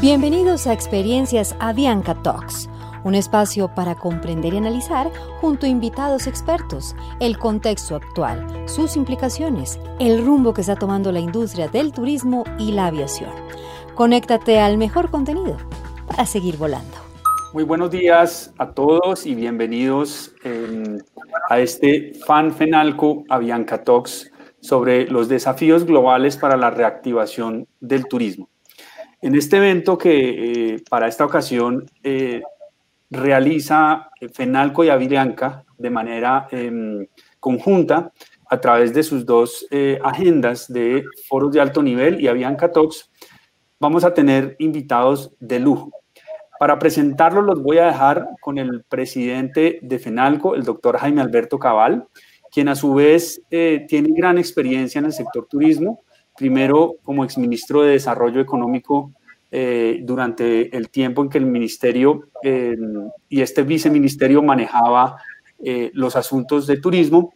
Bienvenidos a Experiencias Avianca Talks, un espacio para comprender y analizar junto a invitados expertos el contexto actual, sus implicaciones, el rumbo que está tomando la industria del turismo y la aviación. Conéctate al mejor contenido para seguir volando. Muy buenos días a todos y bienvenidos eh, a este Fan Fenalco Avianca Talks sobre los desafíos globales para la reactivación del turismo. En este evento que eh, para esta ocasión eh, realiza Fenalco y Avianca de manera em, conjunta a través de sus dos eh, agendas de foros de alto nivel y Avianca Talks, vamos a tener invitados de lujo. Para presentarlos los voy a dejar con el presidente de FENALCO, el doctor Jaime Alberto Cabal, quien a su vez tiene gran experiencia en el sector turismo, primero como exministro de Desarrollo Económico eh, durante el tiempo en que el ministerio y este viceministerio manejaba eh, los asuntos de turismo,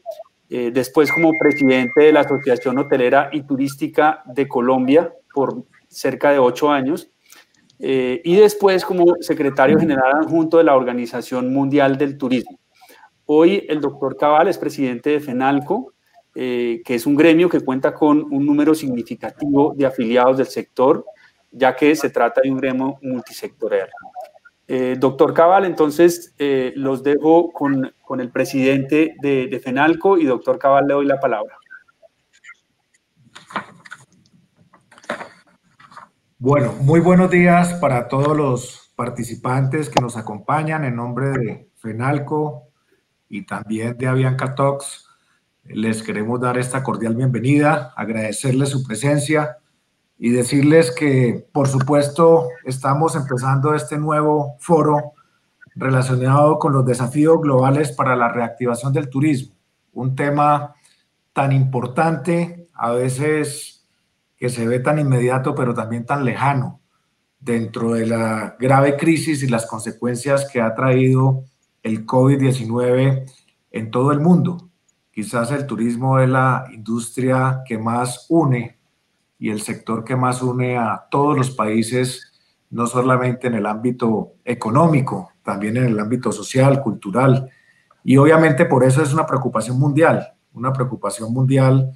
eh, después como presidente de la Asociación Hotelera y Turística de Colombia por cerca de ocho años, y después como secretario general adjunto de la Organización Mundial del Turismo. Hoy el doctor Cabal es presidente de FENALCO, que es un gremio que cuenta con un número significativo de afiliados del sector, ya que se trata de un gremio multisectorial. Eh, doctor Cabal, entonces eh, los dejo con, con, el presidente de, de, FENALCO y doctor Cabal le doy la palabra. Bueno, muy buenos días para todos los participantes que nos acompañan en nombre de FENALCO y también de Avianca Talks. Les queremos dar esta cordial bienvenida, agradecerles su presencia y decirles que, por supuesto, estamos empezando este nuevo foro relacionado con los desafíos globales para la reactivación del turismo, un tema tan importante, a veces que se ve tan inmediato, pero también tan lejano, dentro de la grave crisis y las consecuencias que ha traído el COVID-19 en todo el mundo. Quizás el turismo es la industria que más une y el sector que más une a todos los países, no solamente en el ámbito económico, también en el ámbito social, cultural. Y obviamente por eso es una preocupación mundial, una preocupación mundial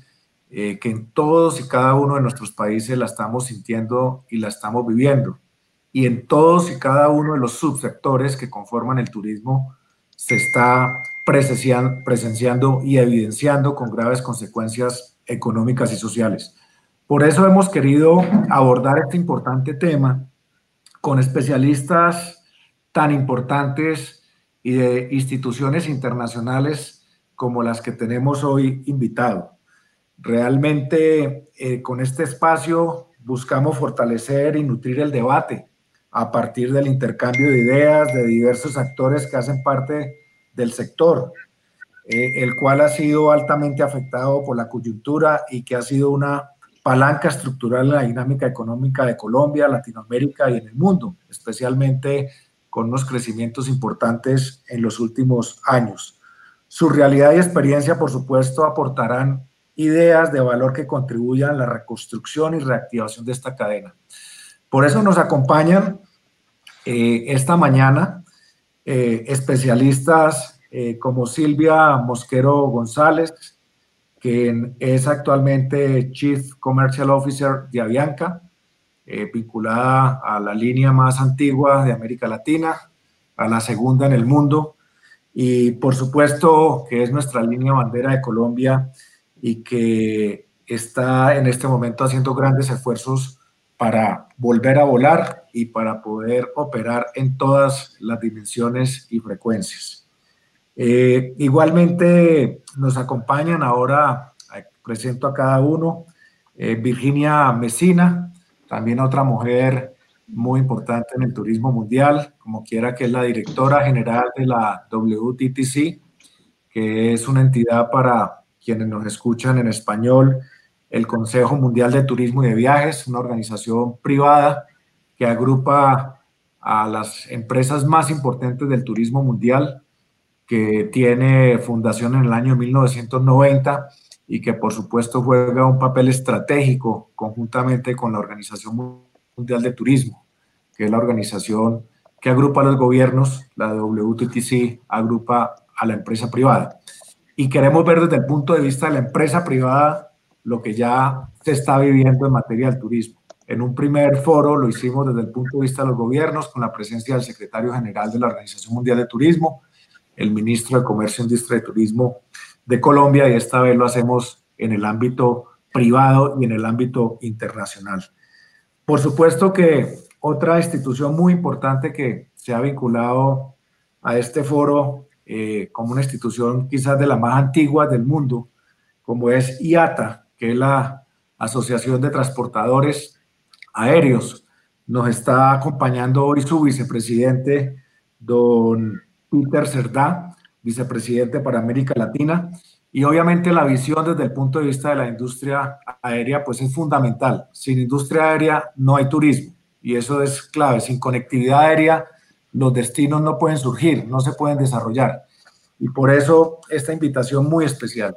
eh, que en todos y cada uno de nuestros países la estamos sintiendo y la estamos viviendo. Y en todos y cada uno de los subsectores que conforman el turismo se está presenciando y evidenciando con graves consecuencias económicas y sociales. Por eso hemos querido abordar este importante tema con especialistas tan importantes y de instituciones internacionales como las que tenemos hoy invitado. Realmente eh, con este espacio buscamos fortalecer y nutrir el debate a partir del intercambio de ideas de diversos actores que hacen parte del sector, eh, el cual ha sido altamente afectado por la coyuntura y que ha sido una palanca estructural en la dinámica económica de Colombia, Latinoamérica y en el mundo, especialmente con unos crecimientos importantes en los últimos años. Su realidad y experiencia, por supuesto, aportarán ideas de valor que contribuyan a la reconstrucción y reactivación de esta cadena. Por eso nos acompañan eh, esta mañana eh, especialistas eh, como Silvia Mosquero González, quien es actualmente Chief Commercial Officer de Avianca, eh, vinculada a la línea más antigua de América Latina, a la segunda en el mundo, y por supuesto que es nuestra línea bandera de Colombia y que está en este momento haciendo grandes esfuerzos para volver a volar y para poder operar en todas las dimensiones y frecuencias. Eh, igualmente nos acompañan ahora, presento a cada uno, eh, Virginia Mesina, también otra mujer muy importante en el turismo mundial, como quiera que es la directora general de la WTTC, que es una entidad para quienes nos escuchan en español, el Consejo Mundial de Turismo y de Viajes, una organización privada que agrupa a las empresas más importantes del turismo mundial, que tiene fundación en el año 1990 y que por supuesto juega un papel estratégico conjuntamente con la Organización Mundial de Turismo que es la organización que agrupa a los gobiernos, la WTTC agrupa a la empresa privada. Y queremos ver desde el punto de vista de la empresa privada lo que ya se está viviendo en materia del turismo. En un primer foro lo hicimos desde el punto de vista de los gobiernos, con la presencia del secretario general de la Organización Mundial de Turismo, el ministro de Comercio, Industria y Turismo de Colombia, y esta vez lo hacemos en el ámbito privado y en el ámbito internacional. Por supuesto que otra institución muy importante que se ha vinculado a este foro eh, como una institución quizás de las más antiguas del mundo, como es IATA, que es la Asociación de Transportadores Aéreos. Nos está acompañando hoy su vicepresidente, don Peter Cerdá, vicepresidente para América Latina. Y obviamente la visión desde el punto de vista de la industria aérea, pues es fundamental. Sin industria aérea no hay turismo y eso es clave. Sin conectividad aérea los destinos no pueden surgir, no se pueden desarrollar. Y por eso esta invitación muy especial.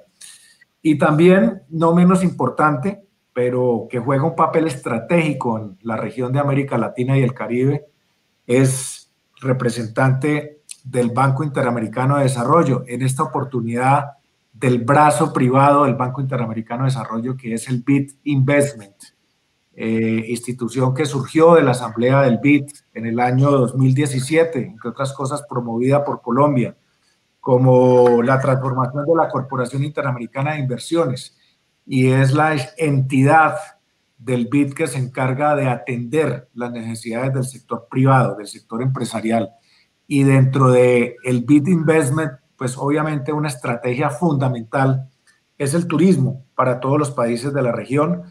Y también, no menos importante, pero que juega un papel estratégico en la región de América Latina y el Caribe, es representante del Banco Interamericano de Desarrollo. En esta oportunidad del brazo privado del Banco Interamericano de Desarrollo, que es el BID Investment, eh, institución que surgió de la Asamblea del BID en el año 2017, entre otras cosas promovida por Colombia, como la transformación de la Corporación Interamericana de Inversiones, y es la entidad del BID que se encarga de atender las necesidades del sector privado, del sector empresarial. Y dentro del el BID Investment pues obviamente una estrategia fundamental es el turismo para todos los países de la región.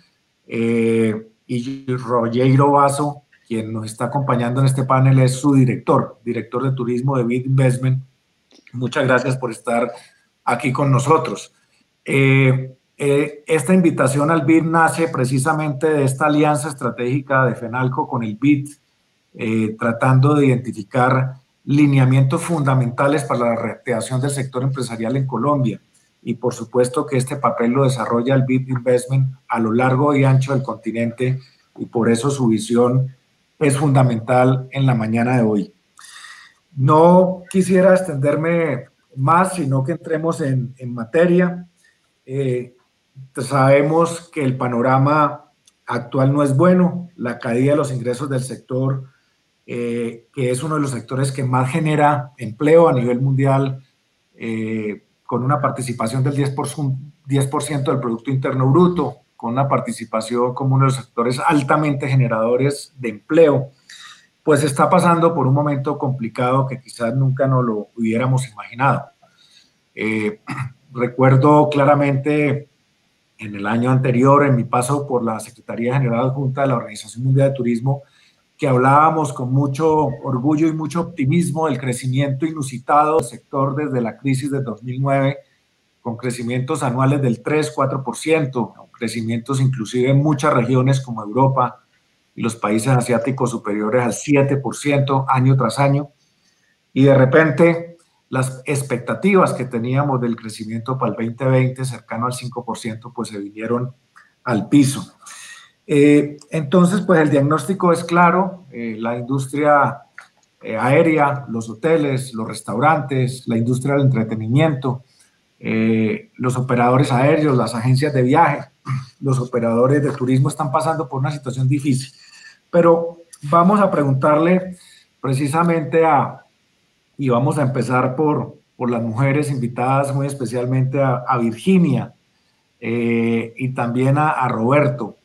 Eh, y Rogero Vaso, quien nos está acompañando en este panel, es su director, director de turismo de Bid Investment. Muchas gracias por estar aquí con nosotros. Eh, eh, esta invitación al BID nace precisamente de esta alianza estratégica de FENALCO con el BID, tratando de identificar lineamientos fundamentales para la reactivación del sector empresarial en Colombia. Y por supuesto que este papel lo desarrolla el BID Investment a lo largo y ancho del continente y por eso su visión es fundamental en la mañana de hoy. No quisiera extenderme más, sino que entremos en, materia. Eh, sabemos que el panorama actual no es bueno, la caída de los ingresos del sector eh, que es uno de los sectores que más genera empleo a nivel mundial, eh, con una participación del 10%, 10 del Producto Interno Bruto, con una participación como uno de los sectores altamente generadores de empleo, pues está pasando por un momento complicado que quizás nunca nos lo hubiéramos imaginado. Eh, recuerdo claramente en el año anterior, en mi paso por la Secretaría General Junta de la Organización Mundial de Turismo, que hablábamos con mucho orgullo y mucho optimismo del crecimiento inusitado del sector desde la crisis de 2009, con crecimientos anuales del 3-4%, crecimientos inclusive en muchas regiones como Europa y los países asiáticos superiores al 7% año tras año. Y de repente las expectativas que teníamos del crecimiento para el 2020, cercano al 5%, pues se vinieron al piso. Eh, entonces, pues el diagnóstico es claro, eh, la industria eh, aérea, los hoteles, los restaurantes, la industria del entretenimiento, los operadores aéreos, las agencias de viaje, los operadores de turismo están pasando por una situación difícil. Pero vamos a preguntarle precisamente a, y vamos a empezar por, por las mujeres invitadas, muy especialmente a, Virginia y también a Roberto.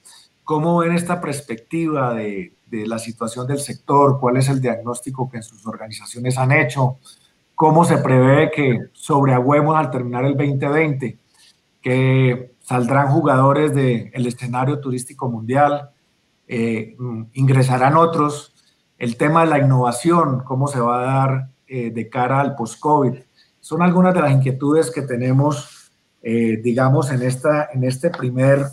¿Cómo ven esta perspectiva de, la situación del sector? ¿Cuál es el diagnóstico que sus organizaciones han hecho? ¿Cómo se prevé que sobreagüemos al terminar el 2020? ¿Que saldrán jugadores del escenario turístico mundial? Eh, ¿Ingresarán otros? El tema de la innovación, ¿cómo se va a dar eh, de cara al post-COVID? Son algunas de las inquietudes que tenemos, eh, digamos, en, esta, en este primer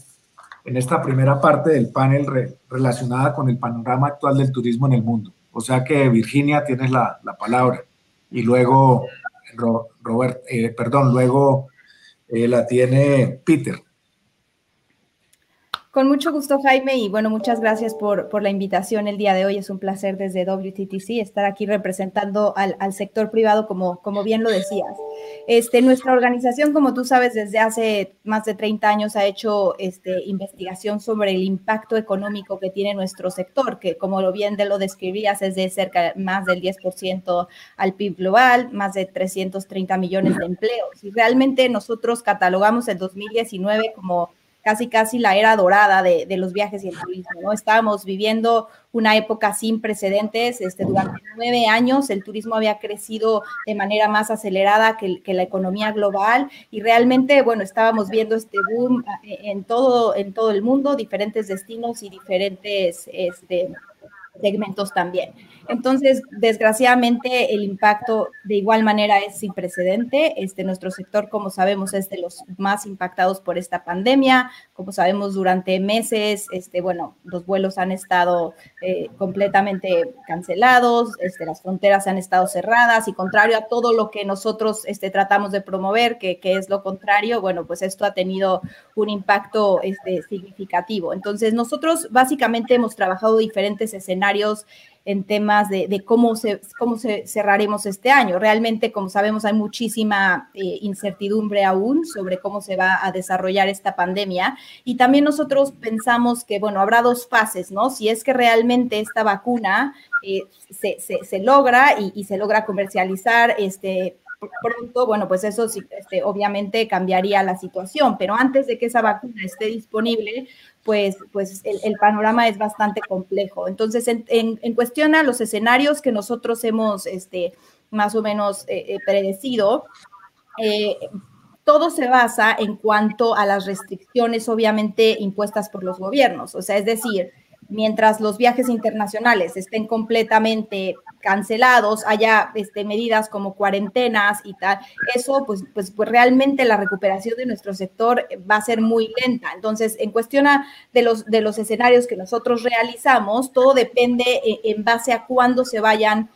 en esta primera parte del panel relacionada con el panorama actual del turismo en el mundo. O sea que Virginia tienes la, la palabra y luego Robert, perdón, luego la tiene Peter. Con mucho gusto, Jaime, y bueno, muchas gracias por, por, la invitación el día de hoy. Es un placer desde WTTC estar aquí representando al, al, sector privado, como, como bien lo decías. Este, nuestra organización, como tú sabes, desde hace más de 30 años ha hecho este, investigación sobre el impacto económico que tiene nuestro sector, que como lo bien de lo describías, es de cerca más del 10% al PIB global, más de 330 millones de empleos. Y realmente nosotros catalogamos el 2019 como casi casi la era dorada de, los viajes y el turismo, ¿no? Estábamos viviendo una época sin precedentes, este, durante nueve años el turismo había crecido de manera más acelerada que, que, la economía global y realmente, bueno, estábamos viendo este boom eh, en todo, en todo el mundo, diferentes destinos y diferentes, este, segmentos también. Entonces, desgraciadamente, el impacto de igual manera es sin precedente. Este, nuestro sector, como sabemos, es de los más impactados por esta pandemia. Como sabemos, durante meses, este, bueno, los vuelos han estado eh, completamente cancelados, este, las fronteras han estado cerradas y contrario a todo lo que nosotros este, tratamos de promover, que, que es lo contrario, bueno, pues esto ha tenido un impacto este, significativo. Entonces, nosotros básicamente hemos trabajado diferentes escenarios en temas de, cómo, se, cómo se cerraremos este año. Realmente, como sabemos, hay muchísima eh, incertidumbre aún sobre cómo se va a desarrollar esta pandemia. Y también nosotros pensamos que, bueno, habrá dos fases, ¿no? Si es que realmente esta vacuna eh, se, se, logra y, y, se logra comercializar este, pronto, bueno, pues eso sí, este, obviamente cambiaría la situación, pero antes de que esa vacuna esté disponible, pues, pues el, panorama es bastante complejo. Entonces, en, cuestión a los escenarios que nosotros hemos este, más o menos eh, eh, predecido, eh, todo se basa en cuanto a las restricciones, obviamente, impuestas por los gobiernos. O sea, es decir, mientras los viajes internacionales estén completamente cancelados, haya este, medidas como cuarentenas y tal, eso pues, pues, pues, realmente la recuperación de nuestro sector va a ser muy lenta. Entonces, en cuestión de los, de los escenarios que nosotros realizamos, todo depende en, en base a cuándo se vayan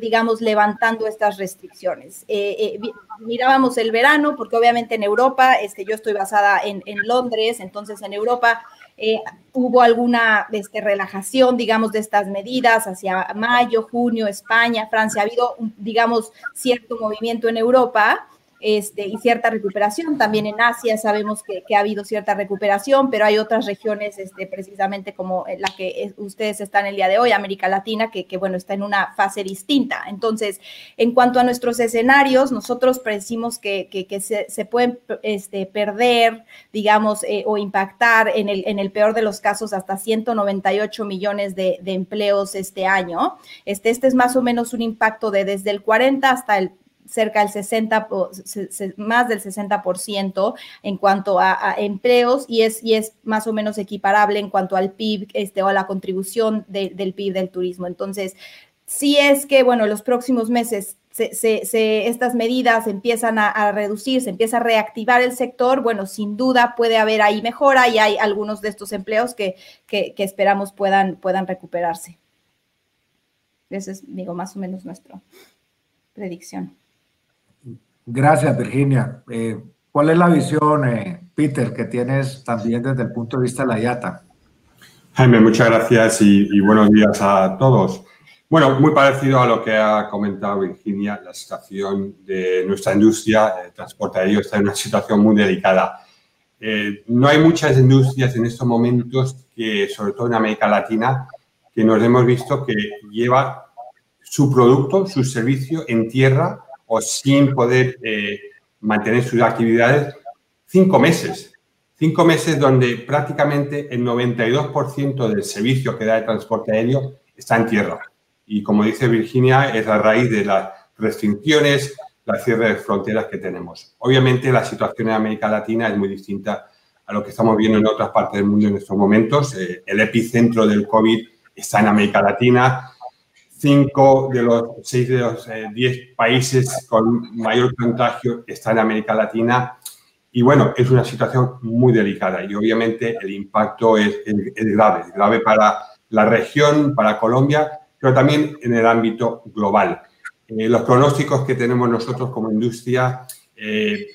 digamos, levantando estas restricciones. Eh, eh, mirábamos el verano, porque obviamente en Europa, este, yo estoy basada en, en Londres, entonces en Europa eh, hubo alguna este, relajación, digamos, de estas medidas hacia mayo, junio, España, Francia. Ha habido, digamos, cierto movimiento en Europa este, y cierta recuperación. También en Asia sabemos que, ha habido cierta recuperación, pero hay otras regiones, este, precisamente como la que ustedes están el día de hoy, América Latina, que, bueno, está en una fase distinta. Entonces, en cuanto a nuestros escenarios, nosotros predecimos que, se, pueden este, perder, digamos, eh, o impactar en el, en el peor de los casos hasta 198 millones de, de empleos este año. Este, este es más o menos un impacto de desde el 40 hasta el cerca del 60, más del 60% en cuanto a, empleos y es, y es más o menos equiparable en cuanto al PIB este, o a la contribución del PIB del turismo. Entonces, si es que, bueno, los próximos meses se, estas medidas empiezan a, reducir, se empieza a reactivar el sector, bueno, sin duda puede haber ahí mejora y hay algunos de estos empleos que, que, esperamos puedan, puedan recuperarse. Esa es, digo, más o menos nuestra predicción. Gracias, Virginia. Eh, ¿Cuál es la visión, eh, Peter, que tienes también desde el punto de vista de la IATA? Jaime, muchas gracias y, buenos días a todos. Bueno, muy parecido a lo que ha comentado Virginia, la situación de nuestra industria de transporte aéreo está en una situación muy delicada. Eh, no hay muchas industrias en estos momentos que, sobre todo en América Latina, que nos hemos visto que lleva su producto, su servicio en tierra o sin poder eh, mantener sus actividades cinco meses. Cinco meses donde prácticamente el 92% del servicio que da el transporte aéreo está en tierra. Y como dice Virginia, es a raíz de las restricciones, la cierre de fronteras que tenemos. Obviamente la situación en América Latina es muy distinta a lo que estamos viendo en otras partes del mundo en estos momentos. Eh, el epicentro del COVID está en América Latina cinco de los seis de los eh, diez países con mayor contagio están en América Latina. Y bueno, es una situación muy delicada y obviamente el impacto es, grave, es grave para la región, para Colombia, pero también en el ámbito global. Eh, los pronósticos que tenemos nosotros como industria eh,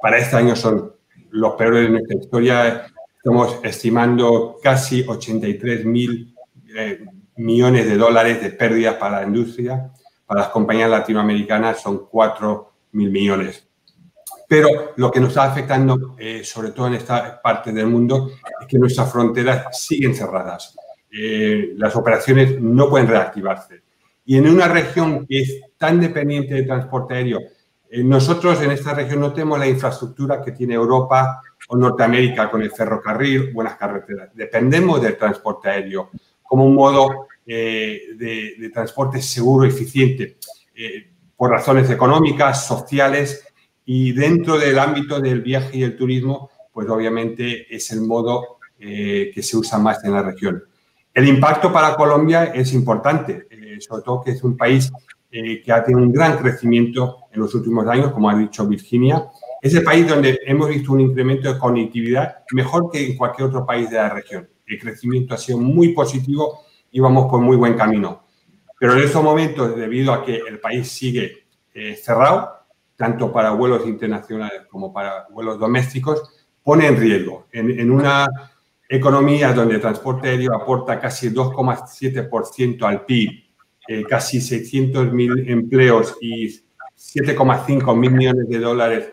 para este año son los peores de nuestra historia. estamos estimando casi 83 mil eh, millones de dólares de pérdidas para la industria. Para las compañías latinoamericanas son 4 mil millones. Pero lo que nos está afectando, eh, sobre todo en esta parte del mundo, es que nuestras fronteras siguen cerradas. Eh, las operaciones no pueden reactivarse. Y en una región que es tan dependiente de transporte aéreo, eh, nosotros en esta región no tenemos la infraestructura que tiene Europa o Norteamérica con el ferrocarril, buenas carreteras. Dependemos del transporte aéreo como un modo de, de, transporte seguro y eficiente por razones económicas, sociales y dentro del ámbito del viaje y el turismo, pues obviamente es el modo eh, que se usa más en la región. El impacto para Colombia es importante, eh, sobre todo que es un país eh, que ha tenido un gran crecimiento en los últimos años, como ha dicho Virginia. Es el país donde hemos visto un incremento de conectividad mejor que en cualquier otro país de la región. El crecimiento ha sido muy positivo y vamos por muy buen camino. Pero en estos momentos, debido a que el país sigue cerrado, tanto para vuelos internacionales como para vuelos domésticos, pone en riesgo. En, una economía donde el transporte aéreo aporta casi 2,7% al PIB, eh, casi 600.000 empleos y 7,5 mil millones de dólares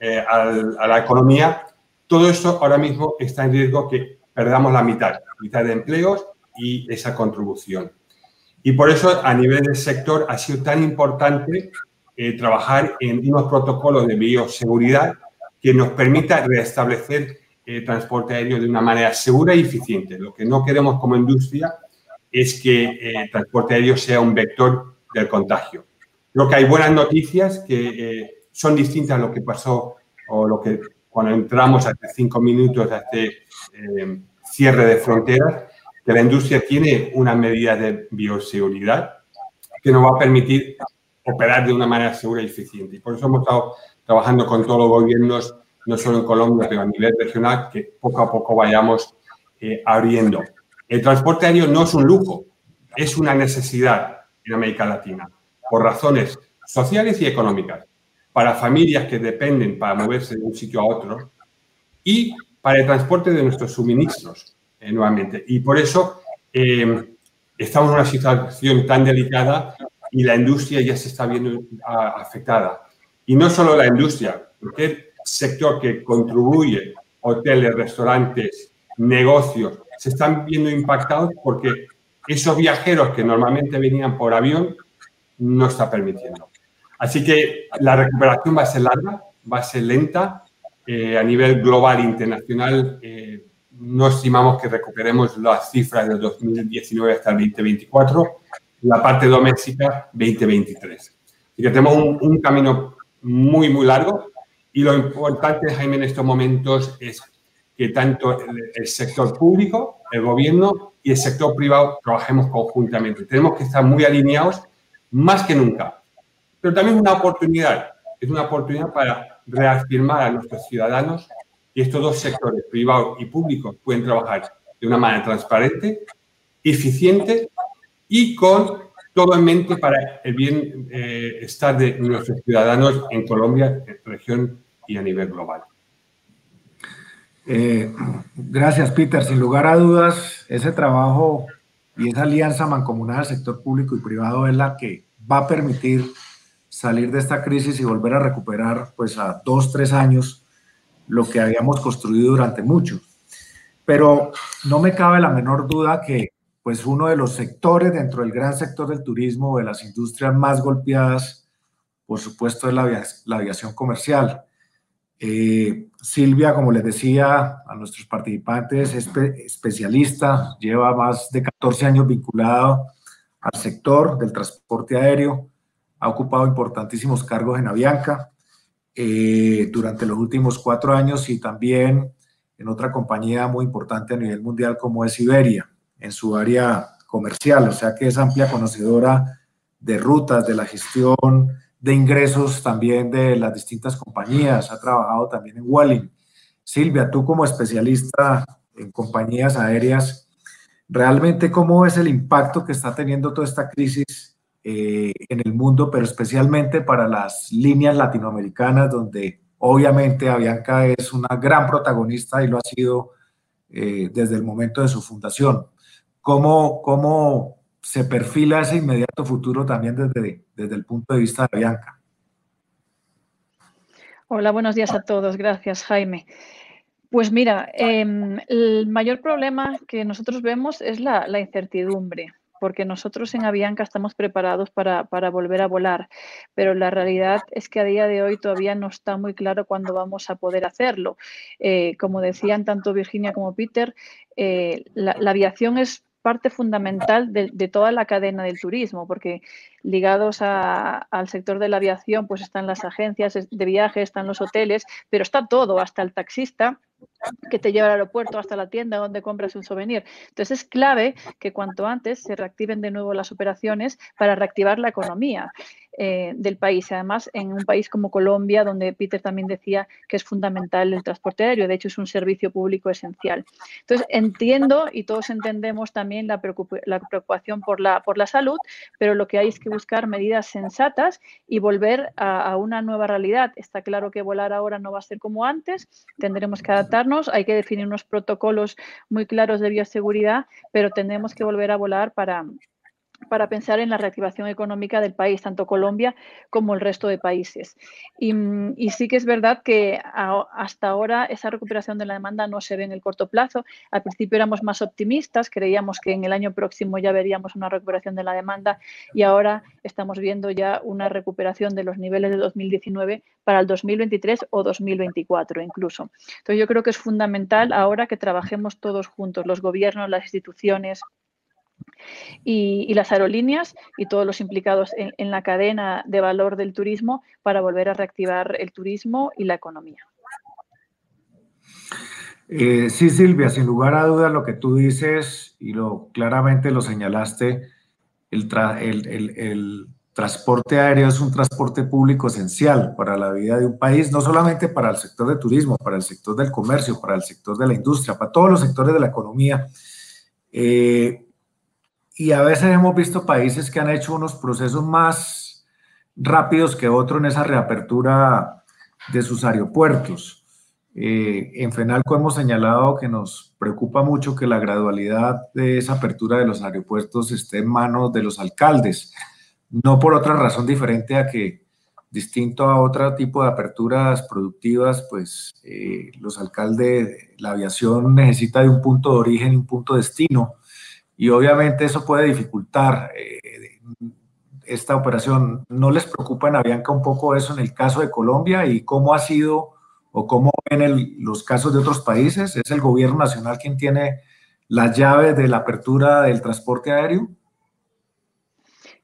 eh, a la economía, todo esto ahora mismo está en riesgo que perdamos la mitad, mitad de empleos y esa contribución. Y por eso a nivel del sector ha sido tan importante eh, trabajar en unos protocolos de bioseguridad que nos permita restablecer el eh, transporte aéreo de una manera segura y eficiente. Lo que no queremos como industria es que eh, el transporte aéreo sea un vector del contagio. Creo que hay buenas noticias que son distintas a lo que pasó o lo que cuando entramos hace cinco minutos a este cierre de fronteras, que la industria tiene una medida de bioseguridad que nos va a permitir operar de una manera segura y eficiente. Y por eso hemos estado trabajando con todos los gobiernos, no solo en Colombia, pero a nivel regional, que poco a poco vayamos eh, abriendo. El transporte aéreo no es un lujo, es una necesidad en América Latina, por razones sociales y económicas, para familias que dependen para moverse de un sitio a otro y para el transporte de nuestros suministros, eh, nuevamente. Y por eso eh, estamos en una situación tan delicada y la industria ya se está viendo ah, afectada. Y no solo la industria, cualquier sector que contribuye, hoteles, restaurantes, negocios, se están viendo impactados porque esos viajeros que normalmente venían por avión no está permitiendo. Así que la recuperación va a ser larga, va a ser lenta. Eh, a nivel global, internacional, eh, no estimamos que recuperemos las cifras del 2019 hasta el 2024 la parte doméstica 2023. Y que tenemos un, camino muy, muy largo y lo importante, Jaime, en estos momentos es que tanto el, sector público, el gobierno y el sector privado trabajemos conjuntamente. Tenemos que estar muy alineados más que nunca. Pero también es una oportunidad, es una oportunidad para reafirmar a nuestros ciudadanos que estos dos sectores, privado y público, pueden trabajar de una manera transparente, eficiente y con todo en mente para el bienestar eh, de nuestros ciudadanos en Colombia, en región y a nivel global. Eh, gracias, Peter. Sin lugar a dudas, ese trabajo y esa alianza mancomunada del sector público y privado es la que va a permitir salir de esta crisis y volver a recuperar, pues a dos, tres años, lo que habíamos construido durante mucho. Pero no me cabe la menor duda que pues uno de los sectores dentro del gran sector del turismo, de las industrias más golpeadas, por supuesto, es la, aviación comercial. Eh, Silvia, como les decía a nuestros participantes, es especialista, lleva más de 14 años vinculado al sector del transporte aéreo, ha ocupado importantísimos cargos en Avianca eh, durante los últimos cuatro años y también en otra compañía muy importante a nivel mundial como es Iberia en su área comercial, o sea que es amplia conocedora de rutas, de la gestión de ingresos también de las distintas compañías, ha trabajado también en Walling. Silvia, tú como especialista en compañías aéreas, realmente cómo es el impacto que está teniendo toda esta crisis eh, en el mundo, pero especialmente para las líneas latinoamericanas, donde obviamente Avianca es una gran protagonista y lo ha sido eh, desde el momento de su fundación. ¿Cómo, ¿Cómo se perfila ese inmediato futuro también desde, desde el punto de vista de Bianca? Hola, buenos días a todos. Gracias, Jaime. Pues mira, em, el mayor problema que nosotros vemos es la, incertidumbre, porque nosotros en Avianca estamos preparados para, volver a volar, pero la realidad es que a día de hoy todavía no está muy claro cuándo vamos a poder hacerlo. Eh, como decían tanto Virginia como Peter, eh, la, aviación es parte fundamental de, de, toda la cadena del turismo, porque ligados al sector de la aviación, pues están las agencias de viaje, están los hoteles, pero está todo, hasta el taxista que te lleva al aeropuerto hasta la tienda donde compras un souvenir. Entonces es clave que cuanto antes se reactiven de nuevo las operaciones para reactivar la economía. Eh, del país. Además, en un país como Colombia, donde Peter también decía que es fundamental el transporte aéreo, de hecho es un servicio público esencial. Entonces, entiendo y todos entendemos también la, preocupación por la, por la salud, pero lo que hay es que buscar medidas sensatas y volver a, una nueva realidad. Está claro que volar ahora no va a ser como antes, tendremos que adaptarnos, hay que definir unos protocolos muy claros de bioseguridad, pero tendremos que volver a volar para para pensar en la reactivación económica del país, tanto Colombia como el resto de países. Y, sí que es verdad que hasta ahora esa recuperación de la demanda no se ve en el corto plazo. Al principio éramos más optimistas, creíamos que en el año próximo ya veríamos una recuperación de la demanda y ahora estamos viendo ya una recuperación de los niveles de 2019 para el 2023 o 2024 incluso. Entonces yo creo que es fundamental ahora que trabajemos todos juntos, los gobiernos, las instituciones, y, las aerolíneas y todos los implicados en, la cadena de valor del turismo para volver a reactivar el turismo y la economía. Eh, sí, Silvia, sin lugar a dudas lo que tú dices y lo claramente lo señalaste, el, el, transporte aéreo es un transporte público esencial para la vida de un país, no solamente para el sector de turismo, para el sector del comercio, para el sector de la industria, para todos los sectores de la economía. Eh, y a veces hemos visto países que han hecho unos procesos más rápidos que otros en esa reapertura de sus aeropuertos. Eh, en FENALCO hemos señalado que nos preocupa mucho que la gradualidad de esa apertura de los aeropuertos esté en manos de los alcaldes, no por otra razón diferente a que, distinto a otro tipo de aperturas productivas, pues eh, los alcaldes, la aviación necesita de un punto de origen y un punto de destino y obviamente eso puede dificultar eh, esta operación. ¿No les preocupa en Avianca un poco eso en el caso de Colombia y cómo ha sido o cómo ven los casos de otros países? ¿Es el gobierno nacional quien tiene la llave de la apertura del transporte aéreo?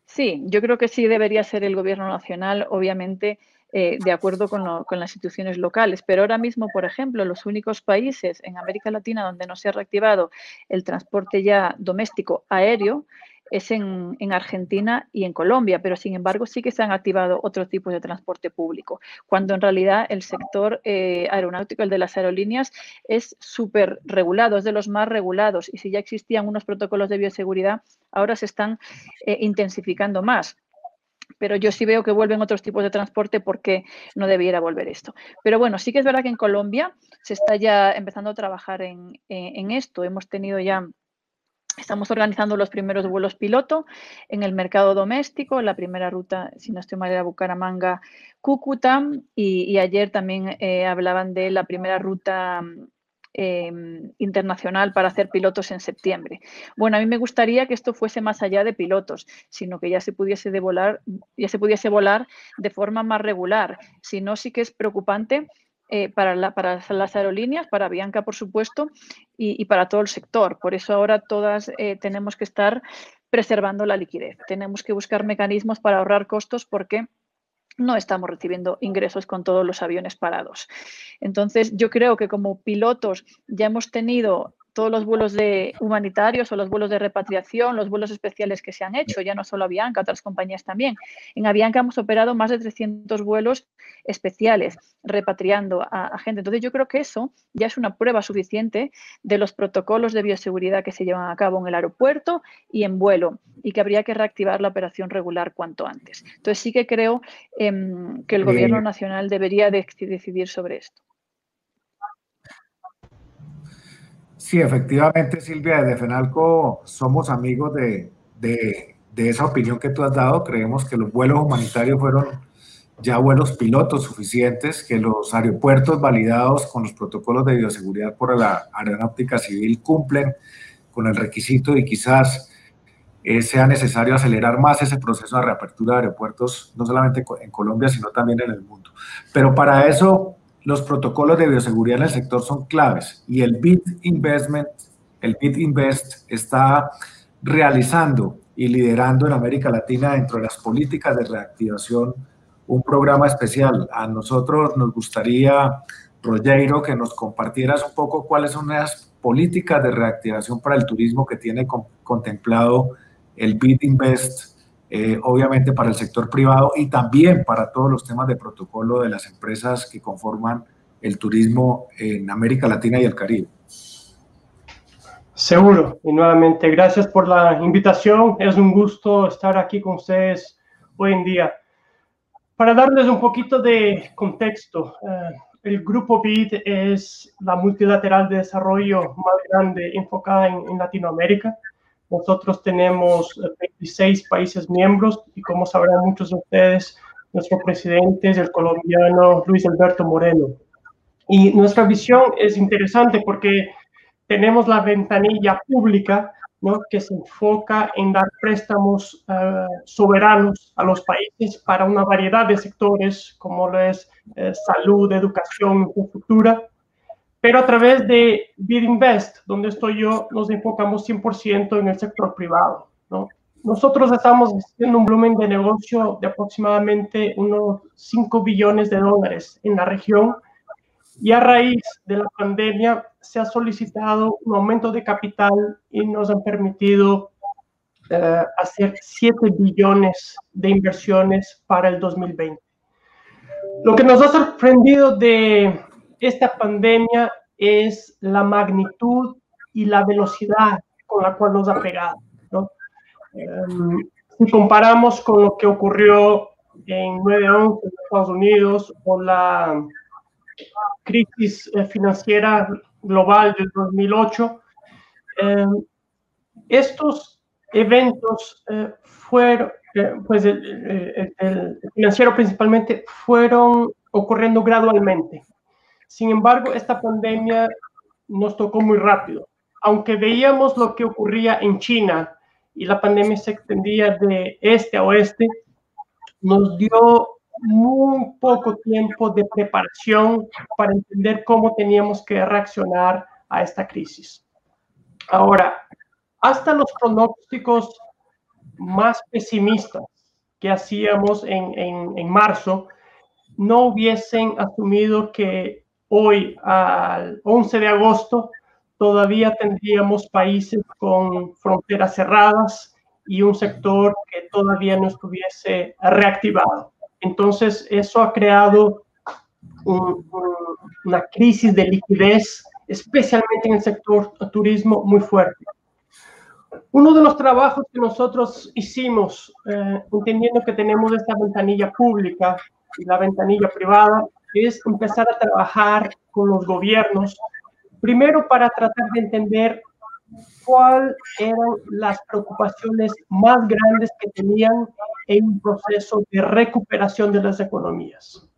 Sí, yo creo que sí debería ser el gobierno nacional, obviamente. Eh, de acuerdo con, con, las instituciones locales. Pero ahora mismo, por ejemplo, los únicos países en América Latina donde no se ha reactivado el transporte ya doméstico aéreo es en, Argentina y en Colombia, pero sin embargo sí que se han activado otros tipos de transporte público, cuando en realidad el sector eh, aeronáutico, el de las aerolíneas, es súper regulado, es de los más regulados y si ya existían unos protocolos de bioseguridad, ahora se están eh, intensificando más pero yo sí veo que vuelven otros tipos de transporte porque no debiera volver esto. Pero bueno, sí que es verdad que en Colombia se está ya empezando a trabajar en, esto. Hemos tenido ya Estamos organizando los primeros vuelos piloto en el mercado doméstico. La primera ruta, si no estoy mal, era Bucaramanga, Cúcuta. Y, ayer también eh, hablaban de la primera ruta Em, internacional para hacer pilotos en septiembre. Bueno, a mí me gustaría que esto fuese más allá de pilotos, sino que ya se pudiese volar, ya se pudiese volar de forma más regular. Si no, sí que es preocupante eh, para, las aerolíneas, para Bianca, por supuesto, y, para todo el sector. Por eso ahora todas eh, tenemos que estar preservando la liquidez. Tenemos que buscar mecanismos para ahorrar costos porque no estamos recibiendo ingresos con todos los aviones parados. Entonces, yo creo que como pilotos ya hemos tenido todos los vuelos de humanitarios o los vuelos de repatriación, los vuelos especiales que se han hecho, ya no solo Avianca, otras compañías también. En Avianca hemos operado más de 300 vuelos especiales, repatriando a, gente. Entonces yo creo que eso ya es una prueba suficiente de los protocolos de bioseguridad que se llevan a cabo en el aeropuerto y en vuelo y que habría que reactivar la operación regular cuanto antes. Entonces sí que creo em, que el gobierno nacional debería decidir sobre esto. Sí, efectivamente, Silvia, desde FENALCO somos amigos de, de, de, esa opinión que tú has dado. Creemos que los vuelos humanitarios fueron ya vuelos pilotos suficientes, que los aeropuertos validados con los protocolos de bioseguridad por la aeronáutica civil cumplen con el requisito y quizás eh, sea necesario acelerar más ese proceso de reapertura de aeropuertos, no solamente en Colombia, sino también en el mundo. Pero para eso los protocolos de bioseguridad en el sector son claves y el BIT Investment, el BIT Invest está realizando y liderando en América Latina dentro de las políticas de reactivación un programa especial. A nosotros nos gustaría, Rogero, que nos compartieras un poco cuáles son las políticas de reactivación para el turismo que tiene contemplado el BIT Invest eh, obviamente para el sector privado y también para todos los temas de protocolo de las empresas que conforman el turismo en América Latina y el Caribe. Seguro. Y nuevamente, gracias por la invitación. Es un gusto estar aquí con ustedes hoy en día. Para darles un poquito de contexto, eh, el Grupo BID es la multilateral de desarrollo más grande enfocada en Latinoamérica. Nosotros tenemos 26 eh, países miembros y como sabrán muchos de ustedes, nuestro presidente es el colombiano Luis Alberto Moreno. Y nuestra visión es interesante porque tenemos la ventanilla pública ¿no? que se enfoca en dar préstamos uh, soberanos a los países para una variedad de sectores como lo es uh, salud, educación, infraestructura pero a través de BidInvest, donde estoy yo, nos enfocamos 100% en el sector privado. ¿no? Nosotros estamos haciendo un volumen de negocio de aproximadamente unos 5 billones de dólares en la región y a raíz de la pandemia se ha solicitado un aumento de capital y nos han permitido uh, hacer 7 billones de inversiones para el 2020. Lo que nos ha sorprendido de esta pandemia es la magnitud y la velocidad con la cual nos ha pegado. Um, si comparamos con lo que ocurrió en 9-11 en Estados Unidos o la crisis eh, financiera global del 2008, eh, estos eventos eh, fueron, eh, pues el, financiero principalmente, fueron ocurriendo gradualmente. Sin embargo, esta pandemia nos tocó muy rápido. Aunque veíamos lo que ocurría en China y la pandemia se extendía de este a oeste, nos dio muy poco tiempo de preparación para entender cómo teníamos que reaccionar a esta crisis. Ahora, hasta los pronósticos más pesimistas que hacíamos en, en, en marzo no hubiesen asumido que hoy al 11 de agosto todavía tendríamos países con fronteras cerradas y un sector que todavía no estuviese reactivado. Entonces, eso ha creado un, un, una crisis de liquidez, especialmente en el sector turismo, muy fuerte. Uno de los trabajos que nosotros hicimos, eh, entendiendo que tenemos esta ventanilla pública y la ventanilla privada, es empezar a trabajar con los gobiernos, primero para tratar de entender cuáles eran las preocupaciones más grandes que tenían en un proceso de recuperación de las economías.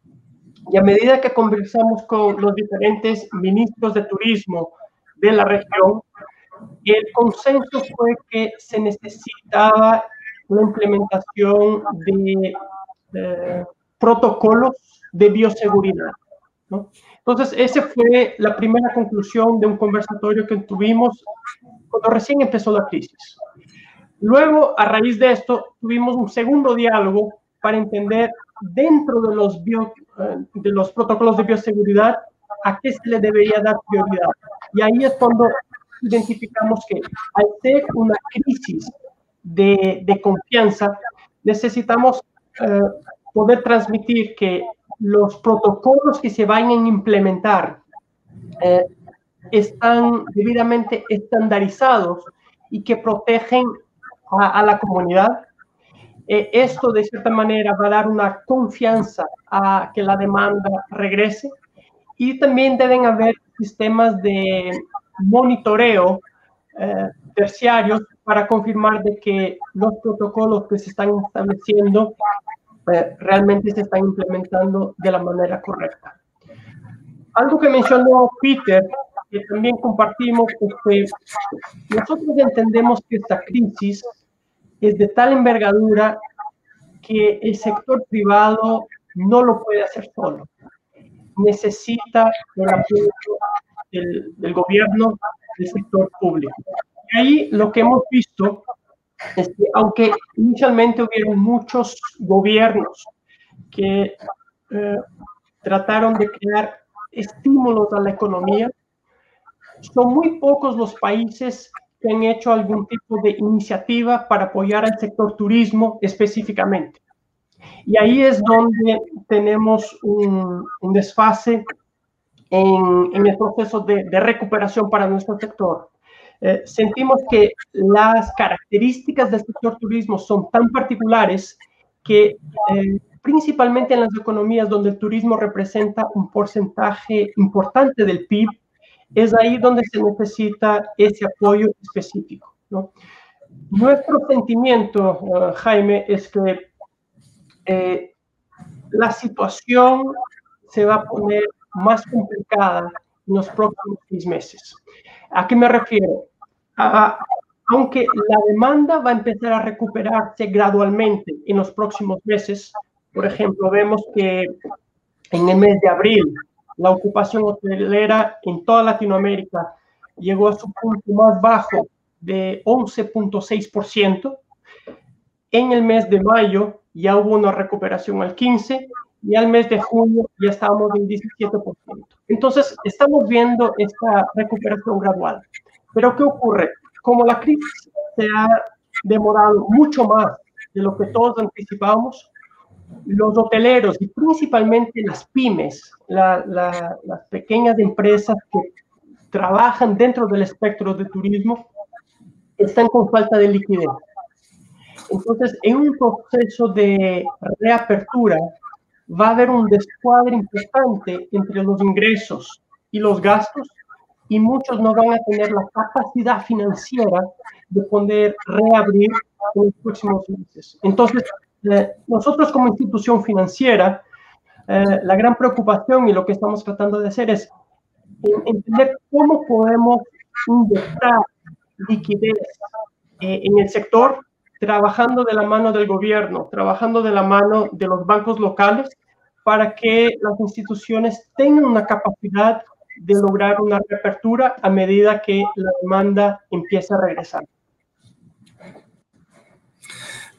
Y a medida que conversamos con los diferentes ministros de turismo de la región, el consenso fue que se necesitaba la implementación de eh, protocolos de bioseguridad. ¿no? Entonces, esa fue la primera conclusión de un conversatorio que tuvimos cuando recién empezó la crisis. Luego, a raíz de esto, tuvimos un segundo diálogo para entender dentro de los, bio, eh, de los protocolos de bioseguridad a qué se le debería dar prioridad. Y ahí es cuando identificamos que al ser una crisis de, de confianza, necesitamos eh, poder transmitir que los protocolos que se vayan a implementar eh, están debidamente estandarizados y que protegen a, a la comunidad. Eh, esto, de cierta manera, va a dar una confianza a que la demanda regrese y también deben haber sistemas de monitoreo eh, terciarios para confirmar de que los protocolos que se están estableciendo realmente se están implementando de la manera correcta. Algo que mencionó Peter, que también compartimos, es que nosotros entendemos que esta crisis es de tal envergadura que el sector privado no lo puede hacer solo. Necesita el apoyo del, del gobierno, del sector público. Y ahí lo que hemos visto es que aunque inicialmente hubieron muchos gobiernos que eh, trataron de crear estímulos a la economía, son muy pocos los países que han hecho algún tipo de iniciativa para apoyar al sector turismo específicamente. Y ahí es donde tenemos un, desfase en, el proceso de, de recuperación para nuestro sector. Eh, sentimos que las características del sector turismo son tan particulares que eh, principalmente en las economías donde el turismo representa un porcentaje importante del PIB, es ahí donde se necesita ese apoyo específico. Nuestro sentimiento, eh, Jaime, es que la situación se va a poner más complicada en los próximos seis meses. ¿A qué me refiero? aunque la demanda va a empezar a recuperarse gradualmente en los próximos meses, por ejemplo, vemos que en el mes de abril la ocupación hotelera en toda Latinoamérica llegó a su punto más bajo de 11.6%. En el mes de mayo ya hubo una recuperación al 15% y al mes de junio ya estábamos en 17%. Entonces, estamos viendo esta recuperación gradual. Pero ¿qué ocurre? Como la crisis se ha demorado mucho más de lo que todos anticipábamos, los hoteleros y principalmente las pymes, las pequeñas empresas que trabajan dentro del espectro de turismo, están con falta de liquidez. Entonces, en un proceso de reapertura, va a haber un descuadre importante entre los ingresos y los gastos y muchos no van a tener la capacidad financiera de poder reabrir en los próximos meses. Entonces, eh, nosotros como institución financiera, eh, la gran preocupación y lo que estamos tratando de hacer es entender cómo podemos inyectar liquidez eh, en el sector, trabajando de la mano del gobierno, trabajando de la mano de los bancos locales, para que las instituciones tengan una capacidad de lograr una reapertura a medida que la demanda empiece a regresar.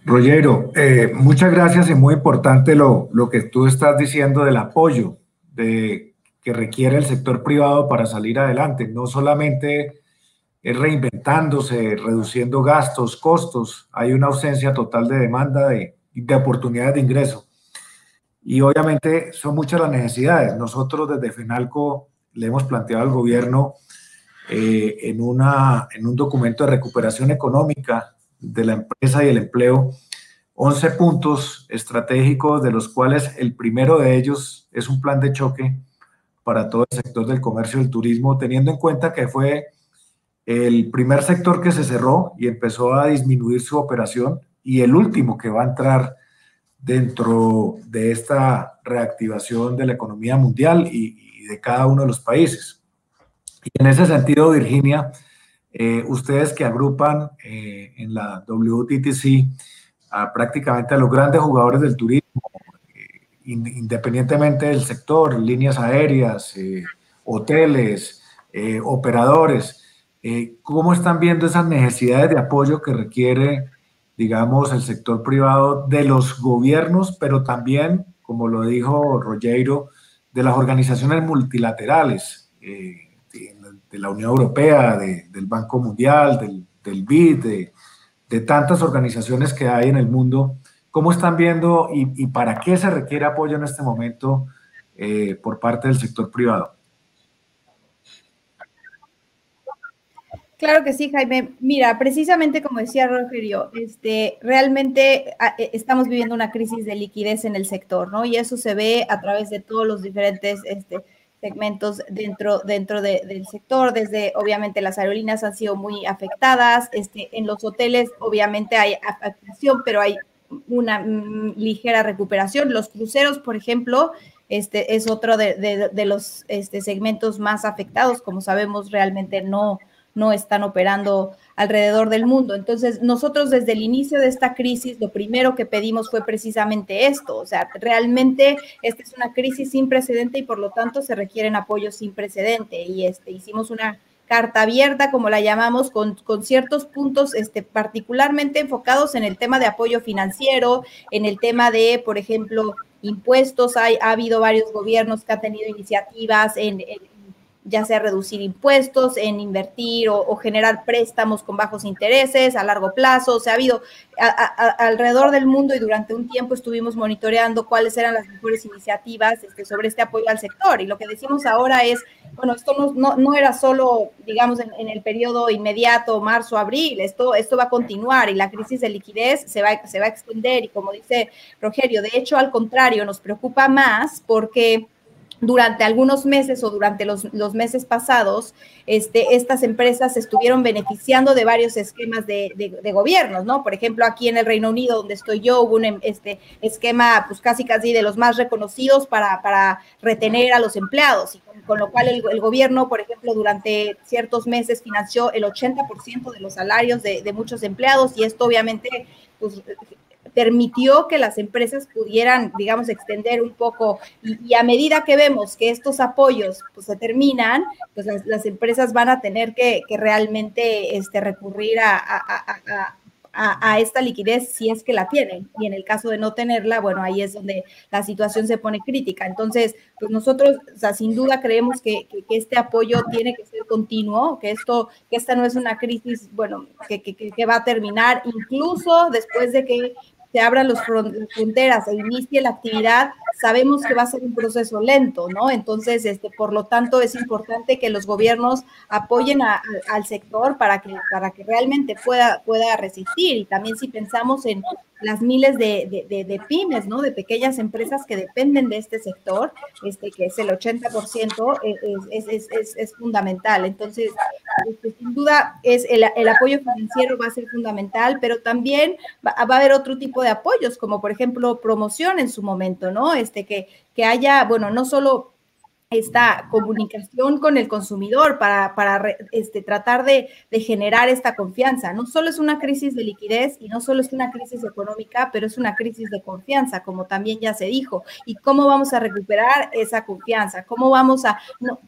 Rogero, eh, muchas gracias. Es muy importante lo, lo que tú estás diciendo del apoyo de, que requiere el sector privado para salir adelante. No solamente es reinventándose, reduciendo gastos, costos. Hay una ausencia total de demanda de, de oportunidades de ingreso. Y obviamente son muchas las necesidades. Nosotros desde FENALCO le hemos planteado al gobierno eh, en, una, en un documento de recuperación económica de la empresa y el empleo 11 puntos estratégicos, de los cuales el primero de ellos es un plan de choque para todo el sector del comercio y el turismo, teniendo en cuenta que fue el primer sector que se cerró y empezó a disminuir su operación y el último que va a entrar dentro de esta reactivación de la economía mundial y, de cada uno de los países. Y en ese sentido, Virginia, eh, ustedes que agrupan eh, en la WTTC prácticamente a los grandes jugadores del turismo, eh, independientemente del sector, líneas aéreas, hoteles, operadores, ¿cómo están viendo esas necesidades de apoyo que requiere, digamos, el sector privado de los gobiernos, pero también, como lo dijo Rogero, de las organizaciones multilaterales, eh, de, la Unión Europea, del Banco Mundial, del, BID, de, tantas organizaciones que hay en el mundo. ¿Cómo están viendo y, para qué se requiere apoyo en este momento eh, por parte del sector privado? Claro que sí, Jaime. Mira, precisamente como decía Rogerio, este, realmente e, estamos viviendo una crisis de liquidez en el sector, ¿no? Y eso se ve a través de todos los diferentes este, segmentos dentro, dentro del sector, desde obviamente las aerolíneas han sido muy afectadas, este, en los hoteles obviamente hay afectación, pero hay una mm, ligera recuperación. Los cruceros, por ejemplo, este es otro de, de, los este, segmentos más afectados, como sabemos, realmente no, no están operando alrededor del mundo. Entonces, nosotros desde el inicio de esta crisis, lo primero que pedimos fue precisamente esto, o sea, realmente esta es una crisis sin precedente y por lo tanto se requieren apoyos sin precedente. Y este, hicimos una carta abierta, como la llamamos, con, con, ciertos puntos este, particularmente enfocados en el tema de apoyo financiero, en el tema de, por ejemplo, impuestos. Hay, ha habido varios gobiernos que han tenido iniciativas en, en ya sea reducir impuestos, en invertir o, generar préstamos con bajos intereses a largo plazo. O sea, ha habido alrededor del mundo y durante un tiempo estuvimos monitoreando cuáles eran las mejores iniciativas este, sobre este apoyo al sector. Y lo que decimos ahora es, bueno, esto no, era solo, digamos, en, el periodo inmediato, marzo, abril, esto, esto va a continuar y la crisis de liquidez se va, se va a extender. Y como dice Rogerio, de hecho, al contrario, nos preocupa más porque durante algunos meses o durante los, meses pasados, este, estas empresas estuvieron beneficiando de varios esquemas de, de, gobiernos, ¿no? Por ejemplo, aquí en el Reino Unido, donde estoy yo, hubo un em, este, esquema, pues casi casi de los más reconocidos para, para retener a los empleados, y con, lo cual el, el, gobierno, por ejemplo, durante ciertos meses financió el 80% de los salarios de, de muchos empleados, y esto obviamente pues, permitió que las empresas pudieran, digamos, extender un poco y, a medida que vemos que estos apoyos pues, se terminan, pues las, empresas van a tener que, realmente este, recurrir a, a, esta liquidez si es que la tienen. Y en el caso de no tenerla, bueno, ahí es donde la situación se pone crítica. Entonces, pues nosotros, o sea, sin duda creemos que, que, este apoyo tiene que ser continuo, que esto, que esta no es una crisis, bueno, que, que va a terminar incluso después de que se abran las fronteras e inicie la actividad, sabemos que va a ser un proceso lento, ¿no? Entonces, este, por lo tanto, es importante que los gobiernos apoyen al sector para que, para que realmente pueda, pueda resistir. Y también si pensamos en las miles de, pymes, ¿no? De pequeñas empresas que dependen de este sector, este, que es el 80%, es, es, es, es fundamental. Entonces, este, sin duda, es el, el, apoyo financiero va a ser fundamental, pero también va, va, a haber otro tipo de apoyos, como por ejemplo promoción en su momento, ¿no? Este, que, que haya, bueno, no solo esta comunicación con el consumidor para, para este, tratar de, de, generar esta confianza. No solo es una crisis de liquidez y no solo es una crisis económica, pero es una crisis de confianza, como también ya se dijo. ¿Y cómo vamos a recuperar esa confianza? ¿Cómo vamos a...?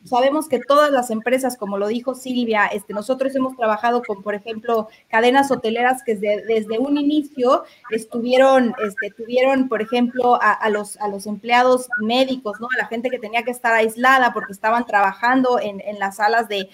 Sabemos que todas las empresas, como lo dijo Silvia, este, nosotros hemos trabajado con, por ejemplo, cadenas hoteleras que desde, desde un inicio estuvieron, este, tuvieron, por ejemplo, a, a, los, a los empleados médicos, ¿no? A la gente que tenía que estar ahí aislada porque estaban trabajando en, las salas de,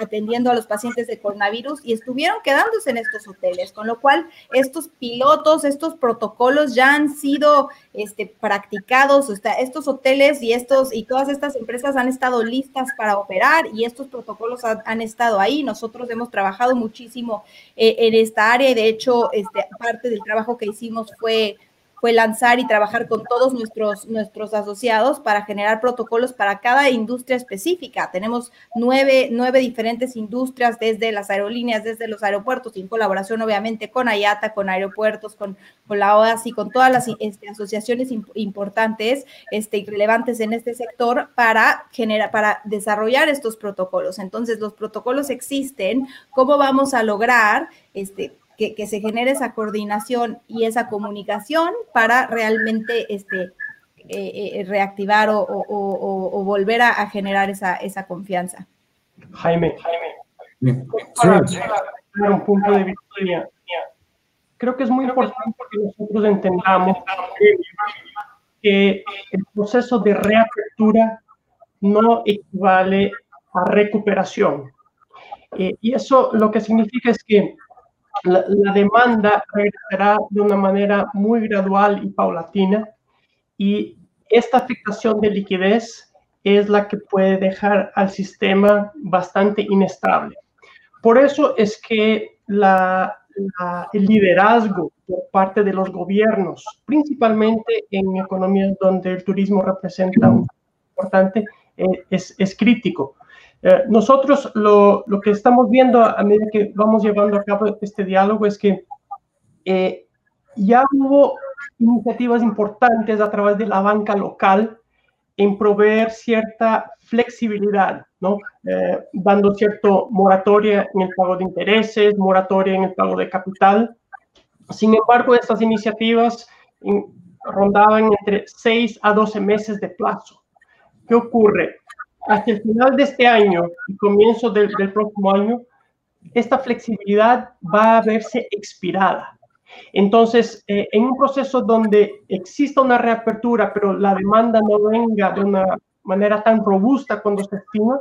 atendiendo a los pacientes de coronavirus y estuvieron quedándose en estos hoteles, con lo cual estos pilotos, estos protocolos ya han sido este, practicados, estos hoteles y estos y todas estas empresas han estado listas para operar y estos protocolos han, estado ahí. Nosotros hemos trabajado muchísimo eh, en esta área y de hecho este, parte del trabajo que hicimos fue fue lanzar y trabajar con todos nuestros, nuestros asociados para generar protocolos para cada industria específica. Tenemos nueve, nueve diferentes industrias, desde las aerolíneas, desde los aeropuertos, en colaboración obviamente con IATA, con aeropuertos, con, con la OASI, con todas las este, asociaciones importantes este, y relevantes en este sector para, generar, para desarrollar estos protocolos. Entonces, los protocolos existen. ¿Cómo vamos a lograr este, que, se genere esa coordinación y esa comunicación para realmente este, eh, eh, reactivar o, volver a, generar esa, esa confianza. Jaime, Jaime, para, un punto de vista, creo que es muy importante que nosotros entendamos que el proceso de reapertura no equivale a recuperación. Eh, y eso lo que significa es que la, demanda regresará de una manera muy gradual y paulatina y esta afectación de liquidez es la que puede dejar al sistema bastante inestable. Por eso es que el liderazgo por parte de los gobiernos, principalmente en economías donde el turismo representa un importante, eh, es, es, crítico. Eh, nosotros lo, lo, que estamos viendo a medida que vamos llevando a cabo este diálogo es que eh, ya hubo iniciativas importantes a través de la banca local en proveer cierta flexibilidad, ¿no? Eh, dando cierto moratoria en el pago de intereses, moratoria en el pago de capital. Sin embargo, estas iniciativas rondaban entre 6 a 12 meses de plazo. ¿Qué ocurre? Hasta el final de este año y comienzo del, del próximo año, esta flexibilidad va a verse expirada. Entonces, eh, en un proceso donde exista una reapertura, pero la demanda no venga de una manera tan robusta cuando se estima,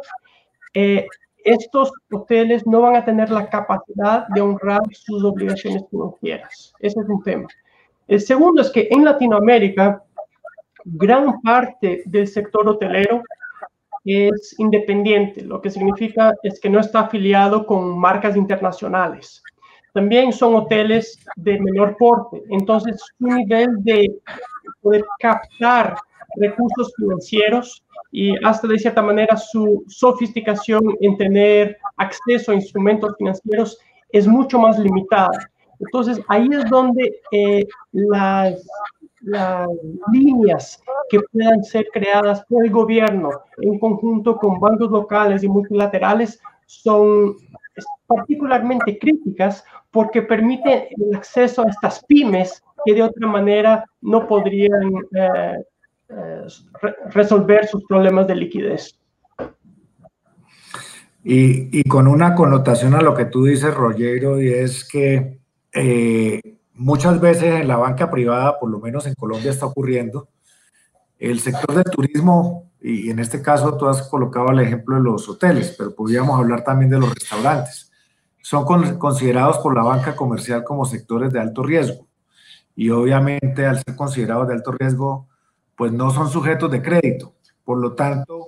eh, estos hoteles no van a tener la capacidad de honrar sus obligaciones financieras. Ese es un tema. El segundo es que en Latinoamérica, gran parte del sector hotelero es independiente, lo que significa es que no está afiliado con marcas internacionales también son hoteles de menor porte. Entonces, su nivel de poder captar recursos financieros y hasta de cierta manera su sofisticación en tener acceso a instrumentos financieros es mucho más limitada. Entonces, ahí es donde eh, las, las líneas que puedan ser creadas por el gobierno en conjunto con bancos locales y multilaterales son particularmente críticas porque permite el acceso a estas pymes que de otra manera no podrían eh, eh, resolver sus problemas de liquidez. Y, y, con una connotación a lo que tú dices, Rogero, y es que eh, muchas veces en la banca privada, por lo menos en Colombia está ocurriendo, el sector del turismo, y en este caso tú has colocado el ejemplo de los hoteles, pero podríamos hablar también de los restaurantes son considerados por la banca comercial como sectores de alto riesgo. Y obviamente al ser considerados de alto riesgo, pues no son sujetos de crédito. Por lo tanto,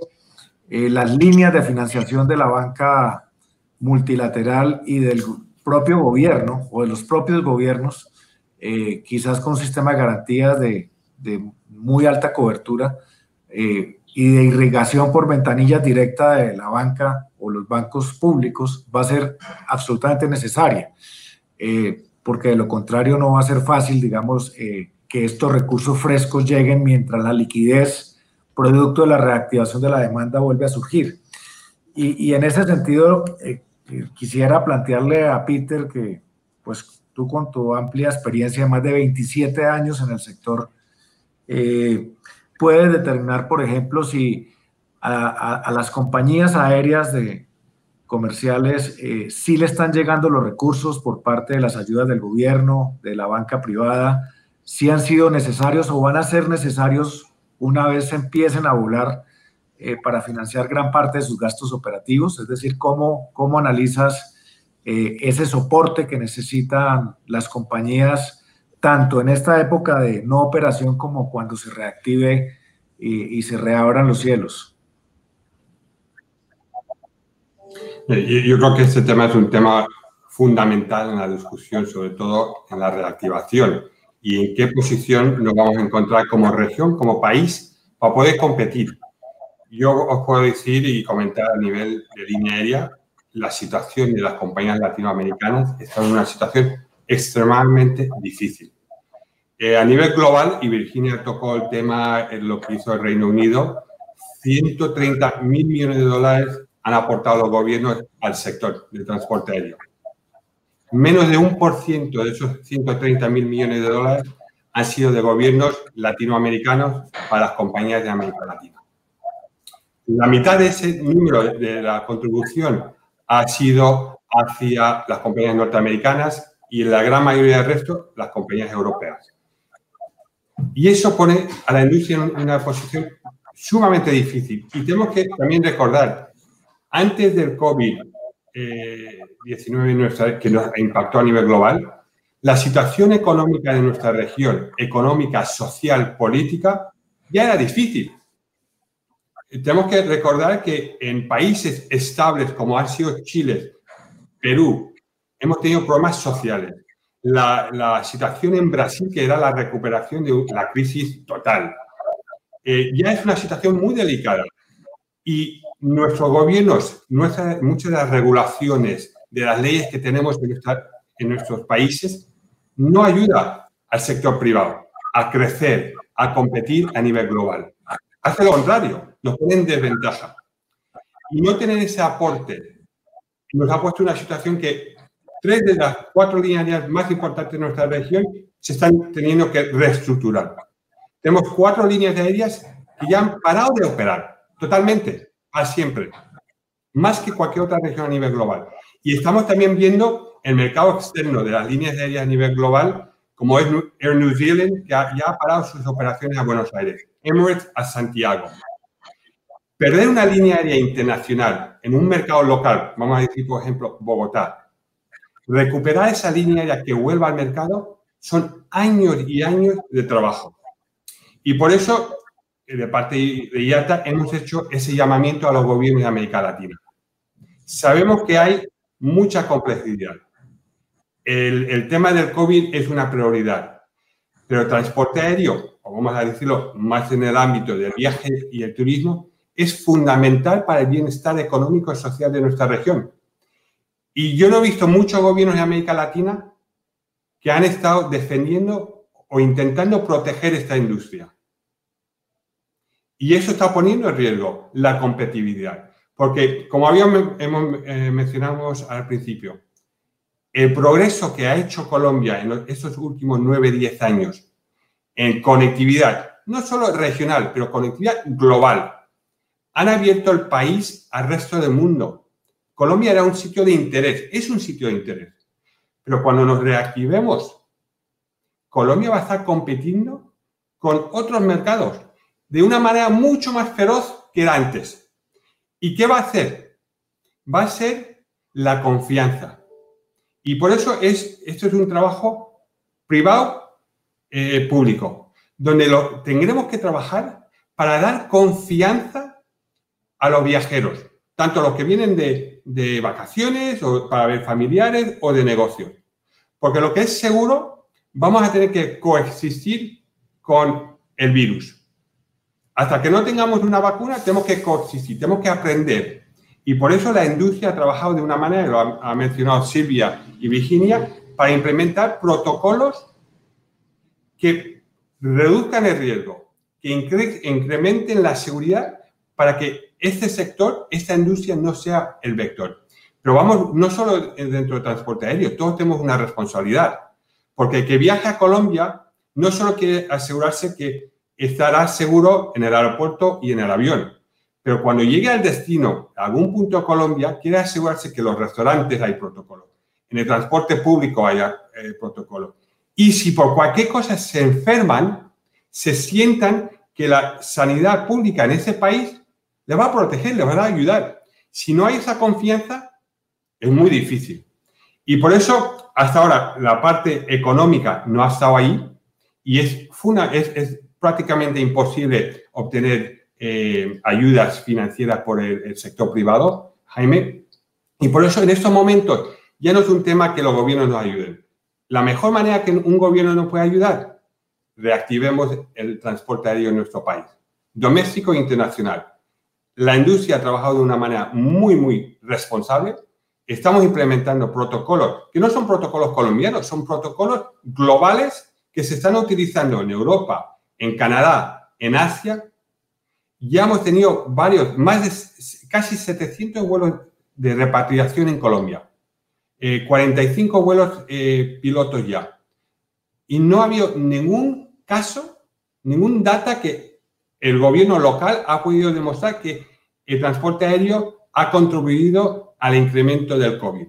eh, las líneas de financiación de la banca multilateral y del propio gobierno o de los propios gobiernos, eh, quizás con un sistema de garantías de, de muy alta cobertura eh, y de irrigación por ventanillas directa de la banca o los bancos públicos va a ser absolutamente necesaria, eh, porque de lo contrario no va a ser fácil, digamos, eh, que estos recursos frescos lleguen mientras la liquidez, producto de la reactivación de la demanda, vuelve a surgir. Y, y en ese sentido, eh, quisiera plantearle a Peter que, pues tú con tu amplia experiencia de más de 27 años en el sector, puedes determinar, por ejemplo, si a, las compañías aéreas de comerciales eh, sí le están llegando los recursos por parte de las ayudas del gobierno, de la banca privada, si han sido necesarios o van a ser necesarios una vez empiecen a volar eh, para financiar gran parte de sus gastos operativos, es decir, cómo, cómo analizas eh, ese soporte que necesitan las compañías tanto en esta época de no operación como cuando se reactive y se reabran los cielos. Yo creo que este tema es un tema fundamental en la discusión, sobre todo en la reactivación y en qué posición nos vamos a encontrar como región, como país, para poder competir. Yo os puedo decir y comentar a nivel de línea aérea, la situación de las compañías latinoamericanas está en una situación extremadamente difícil. Eh, a nivel global, y Virginia tocó el tema en lo que hizo el Reino Unido, 130 mil millones de dólares han aportado los gobiernos al sector del transporte aéreo. Menos de un por ciento de esos 130 mil millones de dólares han sido de gobiernos latinoamericanos para las compañías de América Latina. La mitad de ese número de la contribución ha sido hacia las compañías norteamericanas y la gran mayoría del resto las compañías europeas. Y eso pone a la industria en una posición sumamente difícil. Y tenemos que también recordar antes del COVID-19 que nos impactó a nivel global, la situación económica de nuestra región, económica, social, política, ya era difícil. Tenemos que recordar que en países estables como han sido Chile, Perú, hemos tenido problemas sociales. La, la situación en Brasil, que era la recuperación de la crisis total. eh, ya es una situación muy delicada. Y nuestros gobiernos, muchas de las regulaciones, de las leyes que tenemos en, en nuestros países, no ayuda al sector privado a crecer, a competir a nivel global. Hace lo contrario, nos pone en desventaja. Y no tener ese aporte nos ha puesto una situación que tres de las cuatro líneas más importantes de nuestra región se están teniendo que reestructurar. Tenemos cuatro líneas aéreas que ya han parado de operar totalmente, a siempre, más que cualquier otra región a nivel global. Y estamos también viendo el mercado externo de las líneas aéreas a nivel global, como es Air New Zealand, que ya ha parado sus operaciones a Buenos Aires, Emirates a Santiago. Perder una línea aérea internacional en un mercado local, vamos a decir, por ejemplo, Bogotá, recuperar esa línea aérea que vuelva al mercado son años y años de trabajo. Y por eso, eh, de parte de IATA, hemos hecho ese llamamiento a los gobiernos de América Latina. Sabemos que hay mucha complejidad. El, tema del COVID es una prioridad, pero el transporte aéreo, o vamos a decirlo más en el ámbito del viaje y el turismo, es fundamental para el bienestar económico y social de nuestra región. Y yo no he visto muchos gobiernos de América Latina que han estado defendiendo o intentando proteger esta industria. Y eso está poniendo en riesgo la competitividad. Porque, como habíamos eh, mencionado al principio, el progreso que ha hecho Colombia en estos últimos 9, 10 años en conectividad, no solo regional, pero conectividad global, han abierto el país al resto del mundo. Colombia era un sitio de interés, es un sitio de interés. Pero cuando nos reactivemos, Colombia va a estar compitiendo con otros mercados de una manera mucho más feroz que era antes. ¿Y qué va a hacer? Va a ser la confianza. Y por eso es, esto es un trabajo privado eh, público, donde tendremos que trabajar para dar confianza a los viajeros, tanto los que vienen de, vacaciones o para ver familiares o de negocio. Porque lo que es seguro, vamos a tener que coexistir con el virus. Hasta que no tengamos una vacuna, tenemos que coexistir, tenemos que aprender. Y por eso la industria ha trabajado de una manera, lo ha, mencionado Silvia y Virginia, para implementar protocolos que reduzcan el riesgo, que incrementen la seguridad para que este sector, esta industria no sea el vector. Pero vamos, no solo dentro del transporte aéreo, todos tenemos una responsabilidad, porque el que viaja a Colombia no solo quiere asegurarse que estará seguro en el aeropuerto y en el avión, pero cuando llegue al destino, a algún punto de Colombia, quiere asegurarse que los restaurantes hay protocolo, en el transporte público hay eh, protocolo. Y si por cualquier cosa se enferman, se sientan que la sanidad pública en ese país le va a proteger, le va a ayudar. Si no hay esa confianza, es muy difícil. Y por eso, hasta ahora, la parte económica no ha estado ahí y es, es, prácticamente imposible obtener eh, ayudas financieras por el, sector privado, Jaime. Y por eso, en estos momentos, ya no es un tema que los gobiernos nos ayuden. La mejor manera que un gobierno nos puede ayudar, reactivemos el transporte aéreo en nuestro país, doméstico e internacional la industria ha trabajado de una manera muy, muy responsable. Estamos implementando protocolos que no son protocolos colombianos, son protocolos globales que se están utilizando en Europa, en Canadá, en Asia. Ya hemos tenido varios, más de casi 700 vuelos de repatriación en Colombia, 45 eh, vuelos eh, pilotos ya. Y no ha habido ningún caso, ningún data que el gobierno local ha podido demostrar que el transporte aéreo ha contribuido al incremento del COVID.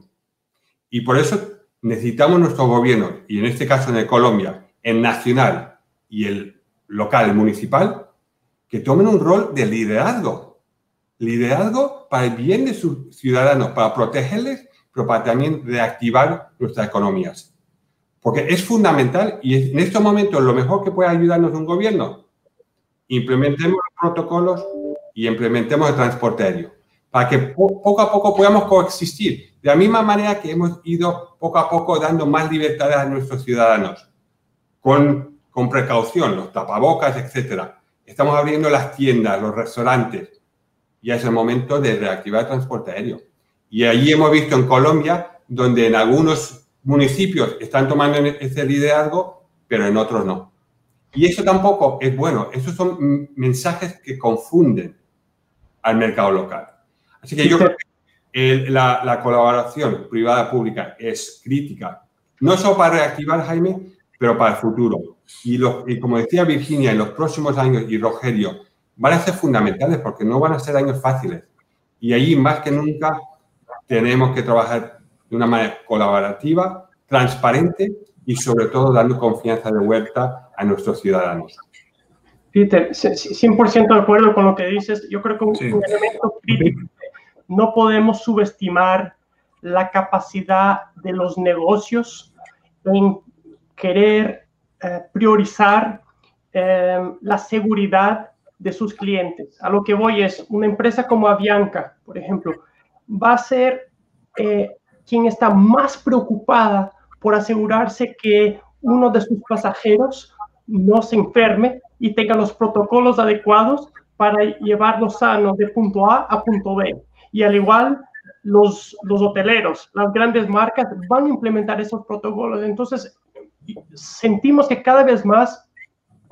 Y por eso necesitamos nuestro gobierno, y en este caso en Colombia, el nacional y el local, el municipal, que tomen un rol de liderazgo. Liderazgo para el bien de sus ciudadanos, para protegerles, pero para también reactivar nuestras economías. Porque es fundamental y en estos momentos lo mejor que puede ayudarnos un gobierno implementemos los protocolos y implementemos el transporte aéreo, para que poco a poco podamos coexistir, de la misma manera que hemos ido poco a poco dando más libertades a nuestros ciudadanos, con, con precaución, los tapabocas, etc. estamos abriendo las tiendas, los restaurantes. Ya es el momento de reactivar el transporte aéreo. Y allí hemos visto en Colombia, donde en algunos municipios están tomando ese liderazgo, pero en otros no. Y eso tampoco es bueno. Esos son mensajes que confunden al mercado local. Así que yo creo que la, la colaboración privada-pública es crítica, no solo para reactivar, Jaime, pero para el futuro. Y, y, como decía Virginia, en los próximos años, y Rogerio, van a ser fundamentales porque no van a ser años fáciles. Y ahí, más que nunca, tenemos que trabajar de una manera colaborativa, transparente y sobre todo dando confianza de vuelta a nuestros ciudadanos. Peter, 100% de acuerdo con lo que dices. Yo creo que un, un elemento crítico, no podemos subestimar la capacidad de los negocios en querer eh, priorizar eh, la seguridad de sus clientes. A lo que voy es, una empresa como Avianca, por ejemplo, va a ser eh, quien está más preocupada por asegurarse que uno de sus pasajeros no se enferme y tenga los protocolos adecuados para llevarlo sano de punto A a punto B. Y al igual, los, los hoteleros, las grandes marcas van a implementar esos protocolos. Entonces, sentimos que cada vez más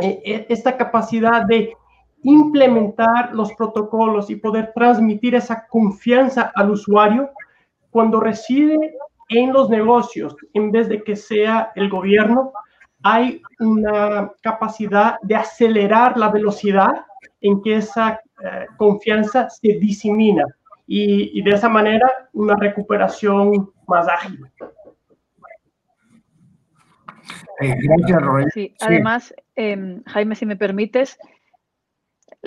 eh, eh, esta capacidad de implementar los protocolos y poder transmitir esa confianza al usuario cuando reside en los negocios en vez de que sea el gobierno, hay una capacidad de acelerar la velocidad en que esa eh, confianza se disemina y, y de esa manera una recuperación más ágil. Eh, gracias, Sí, además, em, Jaime, si me permites,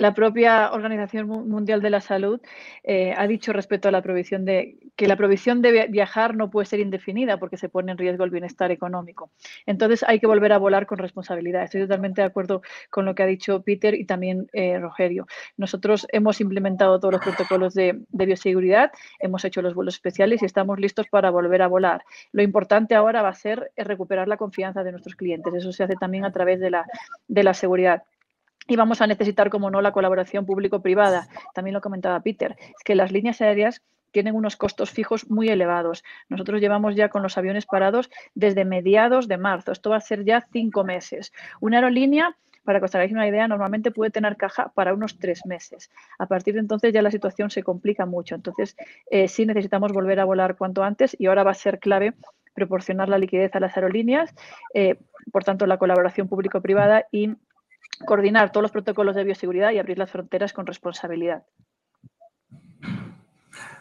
la propia Organización Mundial de la Salud eh, ha dicho respecto a la provisión de que la provisión de viajar no puede ser indefinida porque se pone en riesgo el bienestar económico. Entonces hay que volver a volar con responsabilidad. Estoy totalmente de acuerdo con lo que ha dicho Peter y también eh, Rogerio. Nosotros hemos implementado todos los protocolos de, bioseguridad, hemos hecho los vuelos especiales y estamos listos para volver a volar. Lo importante ahora va a ser recuperar la confianza de nuestros clientes. Eso se hace también a través de la, de la seguridad. Y vamos a necesitar, como no, la colaboración público-privada. También lo comentaba Peter, es que las líneas aéreas tienen unos costos fijos muy elevados. Nosotros llevamos ya con los aviones parados desde mediados de marzo. Esto va a ser ya cinco meses. Una aerolínea, para que os hagáis una idea, normalmente puede tener caja para unos tres meses. A partir de entonces ya la situación se complica mucho. Entonces eh, sí necesitamos volver a volar cuanto antes y ahora va a ser clave proporcionar la liquidez a las aerolíneas, eh, por tanto la colaboración público-privada y coordinar todos los protocolos de bioseguridad y abrir las fronteras con responsabilidad.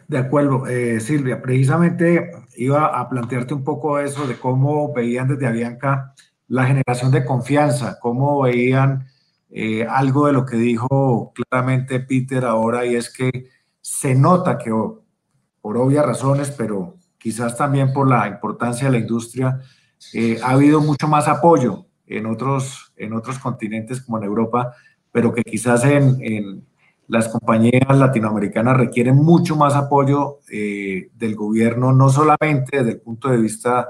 De acuerdo, eh, Silvia, precisamente iba a plantearte un poco eso de cómo veían desde Avianca la generación de confianza, cómo veían eh, algo de lo que dijo claramente Peter ahora y es que se nota que por obvias razones, pero quizás también por la importancia de la industria, eh, ha habido mucho más apoyo en otros, en otros continentes como en Europa, pero que quizás en, las compañías latinoamericanas requieren mucho más apoyo eh, del gobierno, no solamente desde el punto de vista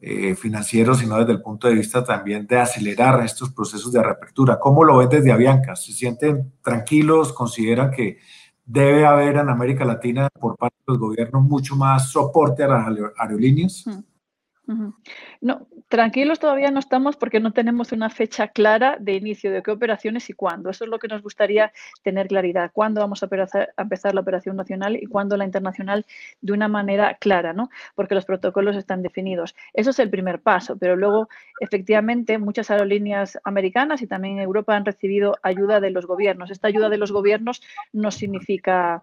eh, financiero, sino desde el punto de vista también de acelerar estos procesos de reapertura. ¿Cómo lo ven desde Avianca? ¿Se sienten tranquilos? ¿Consideran que debe haber en América Latina por parte de los gobiernos mucho más soporte a las aerolíneas? Hmm. No, tranquilos todavía no estamos porque no tenemos una fecha clara de inicio de qué operaciones y cuándo. Eso es lo que nos gustaría tener claridad. Cuándo vamos a, empezar la operación nacional y cuándo la internacional de una manera clara, ¿no? Porque los protocolos están definidos. Eso es el primer paso, pero luego, efectivamente, muchas aerolíneas americanas y también en Europa han recibido ayuda de los gobiernos. Esta ayuda de los gobiernos no significa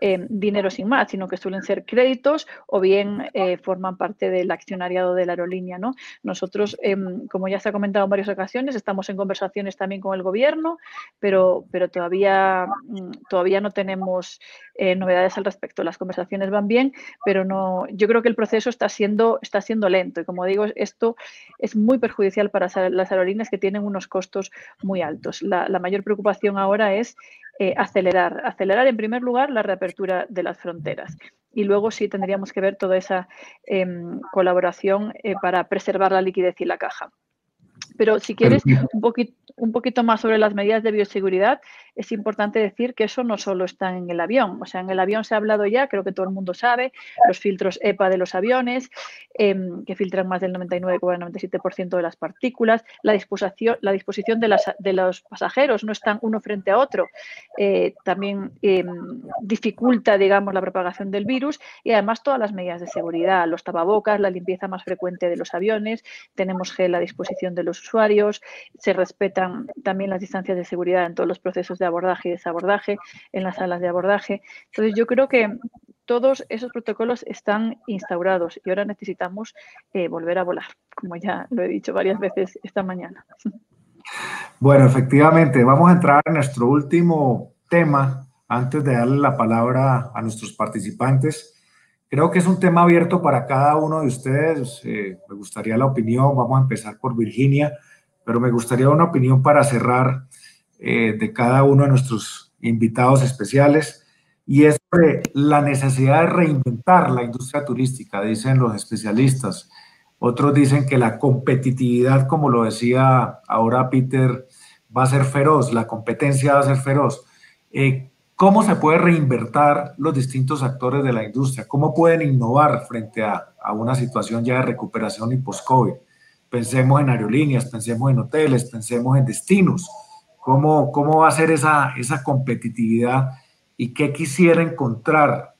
Em, dinero sin más, sino que suelen ser créditos o bien eh, forman parte del accionariado de la aerolínea. ¿no? Nosotros, em, como ya se ha comentado en varias ocasiones, estamos en conversaciones también con el gobierno, pero, pero todavía, mm, todavía no tenemos eh, novedades al respecto. Las conversaciones van bien, pero no, yo creo que el proceso está siendo, está siendo lento y como digo, esto es muy perjudicial para las aerolíneas que tienen unos costos muy altos. La mayor preocupación ahora es eh, acelerar. Acelerar, en primer lugar, la reapertura de las fronteras. Y luego sí tendríamos que ver toda esa em, colaboración eh, para preservar la liquidez y la caja. Pero si quieres, un poquito, un poquito más sobre las medidas de bioseguridad, es importante decir que eso no solo está en el avión. O sea, en el avión se ha hablado ya, creo que todo el mundo sabe, los filtros EPA de los aviones, em, que filtran más del 99,97% de las partículas, la disposición, la disposición de, los pasajeros, no están uno frente a otro, eh, también em, dificulta, digamos, la propagación del virus y además todas las medidas de seguridad, los tapabocas, la limpieza más frecuente de los aviones, tenemos gel a disposición de los usuarios, se respetan también las distancias de seguridad en todos los procesos de abordaje y desabordaje, en las salas de abordaje. Entonces, yo creo que todos esos protocolos están instaurados y ahora necesitamos eh, volver a volar, como ya lo he dicho varias veces esta mañana. Bueno, efectivamente, vamos a entrar en nuestro último tema antes de darle la palabra a nuestros participantes. Creo que es un tema abierto para cada uno de ustedes. Eh, me gustaría la opinión. Vamos a empezar por Virginia, pero me gustaría una opinión para cerrar eh, de cada uno de nuestros invitados especiales. Y es la necesidad de reinventar la industria turística, dicen los especialistas. Otros dicen que la competitividad, como lo decía ahora Peter, va a ser feroz, la competencia va a ser feroz. Eh, ¿Cómo se puede reinvertir los distintos actores de la industria? ¿Cómo pueden innovar frente a, a una situación ya de recuperación y post-COVID? Pensemos en aerolíneas, pensemos en hoteles, pensemos en destinos. ¿Cómo, cómo va a ser esa, esa competitividad y qué quisiera encontrar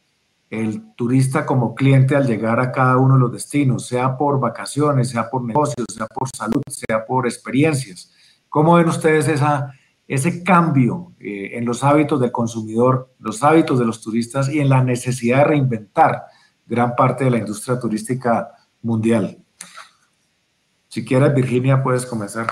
el turista como cliente al llegar a cada uno de los destinos, sea por vacaciones, sea por negocios, sea por salud, sea por experiencias? ¿Cómo ven ustedes esa, ese cambio eh, en los hábitos del consumidor, los hábitos de los turistas y en la necesidad de reinventar gran parte de la industria turística mundial. Si quieres, Virginia, puedes comenzar.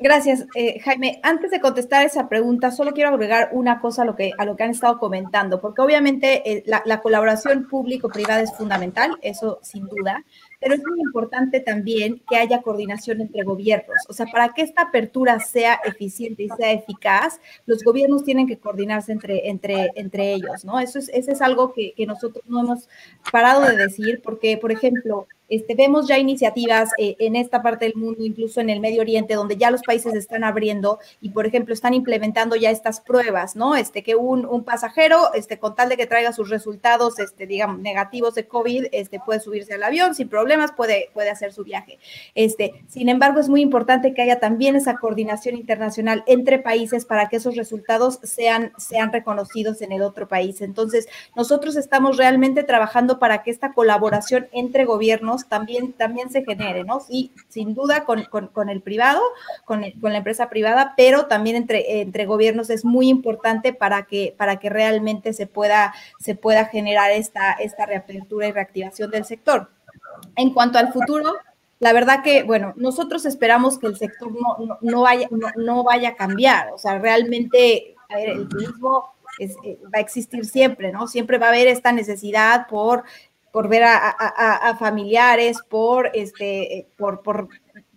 Gracias, eh, Jaime. Antes de contestar esa pregunta, solo quiero agregar una cosa a lo que, a lo que han estado comentando, porque obviamente eh, la, la, colaboración público-privada es fundamental, eso sin duda, pero es muy importante también que haya coordinación entre gobiernos. O sea, para que esta apertura sea eficiente y sea eficaz, los gobiernos tienen que coordinarse entre, entre, entre ellos, ¿no? Eso es, eso es algo que, que nosotros no hemos parado de decir, porque, por ejemplo, este, vemos ya iniciativas eh, en esta parte del mundo, incluso en el Medio Oriente, donde ya los países están abriendo y, por ejemplo, están implementando ya estas pruebas, ¿no? Este, que un, un pasajero, este, con tal de que traiga sus resultados, este, digamos, negativos de COVID, este, puede subirse al avión sin puede, puede hacer su viaje. Este, sin embargo, es muy importante que haya también esa coordinación internacional entre países para que esos resultados sean, sean reconocidos en el otro país. Entonces, nosotros estamos realmente trabajando para que esta colaboración entre gobiernos también, también se genere, ¿no? Sí, sin duda con, con, el privado, con, con, la empresa privada, pero también entre, entre gobiernos es muy importante para que, para que realmente se pueda, se pueda generar esta, esta reapertura y reactivación del sector. En cuanto al futuro, la verdad que, bueno, nosotros esperamos que el sector no, no, vaya, no, vaya a cambiar, o sea, realmente, a ver, el turismo eh, va a existir siempre, ¿no? Siempre va a haber esta necesidad por por ver a, familiares, por, este, por, por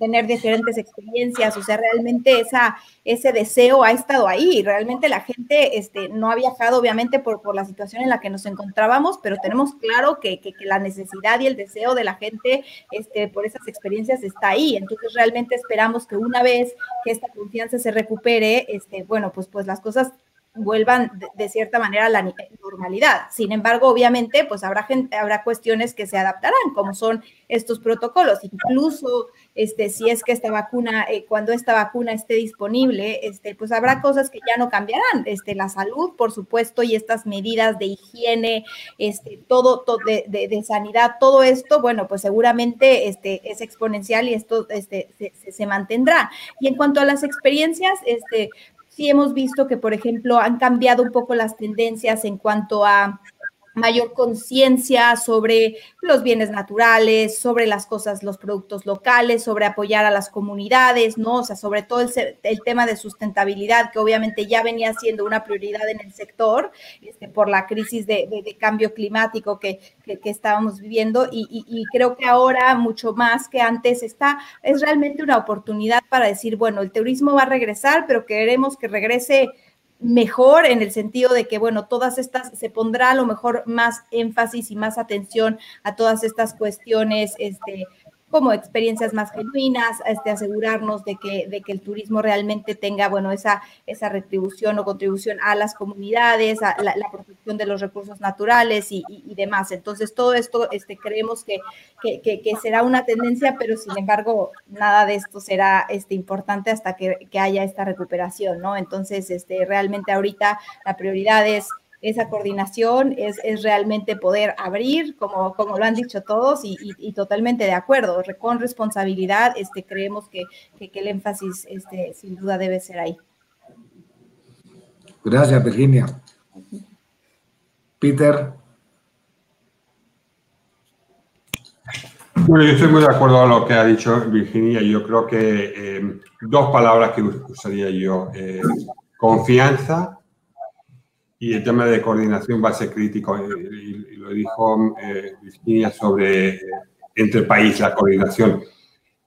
tener diferentes experiencias, o sea, realmente esa, ese deseo ha estado ahí, realmente la gente este, no ha viajado obviamente por, por la situación en la que nos encontrábamos, pero tenemos claro que, que, la necesidad y el deseo de la gente este, por esas experiencias está ahí, entonces realmente esperamos que una vez que esta confianza se recupere, este, bueno, pues, pues las cosas vuelvan de, cierta manera a la normalidad. Sin embargo, obviamente, pues habrá gente, habrá cuestiones que se adaptarán, como son estos protocolos. Incluso, este, si es que esta vacuna, eh, cuando esta vacuna esté disponible, este, pues habrá cosas que ya no cambiarán. Este, la salud, por supuesto, y estas medidas de higiene, este, todo, de, de, sanidad, todo esto, bueno, pues seguramente este, es exponencial y esto este, se, se mantendrá. Y en cuanto a las experiencias, este, sí hemos visto que, por ejemplo, han cambiado un poco las tendencias en cuanto a mayor conciencia sobre los bienes naturales, sobre las cosas, los productos locales, sobre apoyar a las comunidades, ¿no? O sea, sobre todo el, el tema de sustentabilidad, que obviamente ya venía siendo una prioridad en el sector este, por la crisis de, cambio climático que, que, estábamos viviendo y, y, creo que ahora mucho más que antes está, es realmente una oportunidad para decir, bueno, el turismo va a regresar, pero queremos que regrese mejor en el sentido de que, bueno, todas estas, se pondrá a lo mejor más énfasis y más atención a todas estas cuestiones, este, como experiencias más genuinas, este, asegurarnos de que, de que el turismo realmente tenga, bueno, esa, esa retribución o contribución a las comunidades, a la, protección de los recursos naturales y, demás. Entonces, todo esto este, creemos que, que, que, será una tendencia, pero sin embargo, nada de esto será este, importante hasta que, haya esta recuperación, ¿no? Entonces, este, realmente ahorita la prioridad es esa coordinación es, es, realmente poder abrir, como, como lo han dicho todos, y, y, totalmente de acuerdo, con responsabilidad, este, creemos que, que, el énfasis este, sin duda debe ser ahí. Gracias, Virginia. Peter. Bueno, yo estoy muy de acuerdo con lo que ha dicho Virginia. Yo creo que eh, dos palabras que usaría yo, eh, confianza y el tema de coordinación va a ser crítico. Eh, y, lo dijo eh, Virginia sobre eh, entre país, la coordinación.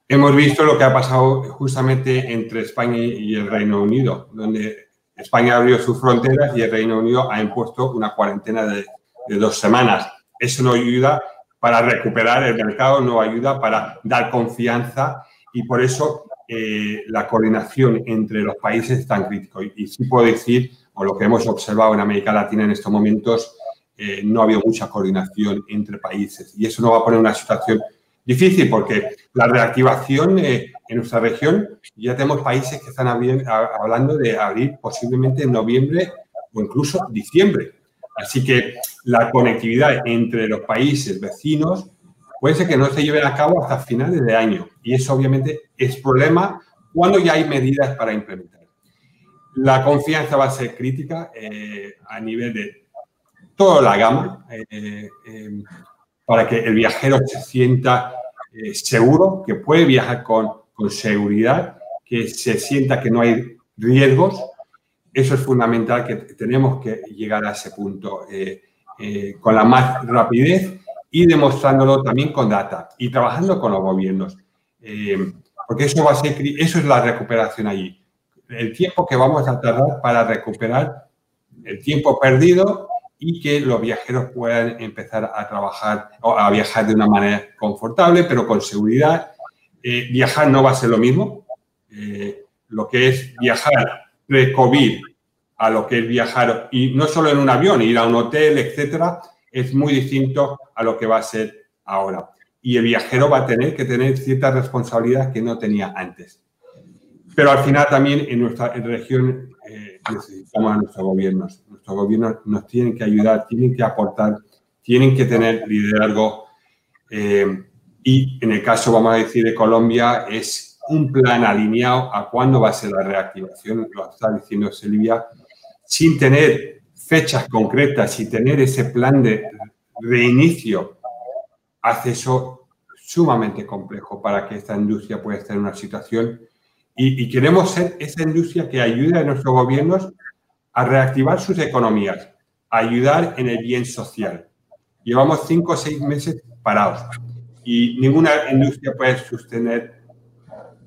Hemos visto lo que ha pasado justamente entre España y el Reino Unido, donde España abrió sus fronteras y el Reino Unido ha impuesto una cuarentena de, de dos semanas. Eso no ayuda para recuperar el mercado, no ayuda para dar confianza y por eso la coordinación entre los países es tan crítico. Y, y sí puedo decir o lo que hemos observado en América Latina en estos momentos, eh, no ha habido mucha coordinación entre países. Y eso nos va a poner una situación difícil porque la reactivación eh, en nuestra región, ya tenemos países que están hablando de abrir posiblemente en noviembre o incluso diciembre. Así que la conectividad entre los países vecinos puede ser que no se lleve a cabo hasta finales de año. Y eso obviamente es problema cuando ya hay medidas para implementar. La confianza va a ser crítica eh, a nivel de toda la gama eh, eh, para que el viajero se sienta seguro, que puede viajar con, seguridad, que se sienta que no hay riesgos. Eso es fundamental, que tenemos que llegar a ese punto con la más rapidez y demostrándolo también con data y trabajando con los gobiernos. porque eso va a ser, eso es la recuperación allí el tiempo que vamos a tardar para recuperar el tiempo perdido y que los viajeros puedan empezar a trabajar o a viajar de una manera confortable, pero con seguridad. Eh, viajar no va a ser lo mismo. Eh, lo que es viajar pre-COVID a lo que es viajar, y no solo en un avión, ir a un hotel, etcétera, es muy distinto a lo que va a ser ahora. Y el viajero va a tener que tener cierta responsabilidad que no tenía antes. Pero al final también en nuestra región eh, necesitamos a nuestros gobiernos. Nuestros gobiernos nos tienen que ayudar, tienen que aportar, tienen que tener liderazgo. Eh, y en el caso, vamos a decir, de Colombia, es un plan alineado a cuándo va a ser la reactivación, lo está diciendo Silvia, sin tener fechas concretas, sin tener ese plan de reinicio, hace eso sumamente complejo para que esta industria pueda estar en una situación y, queremos ser esa industria que ayude a nuestros gobiernos a reactivar sus economías, a ayudar en el bien social. Llevamos cinco o seis meses parados y ninguna industria puede sostener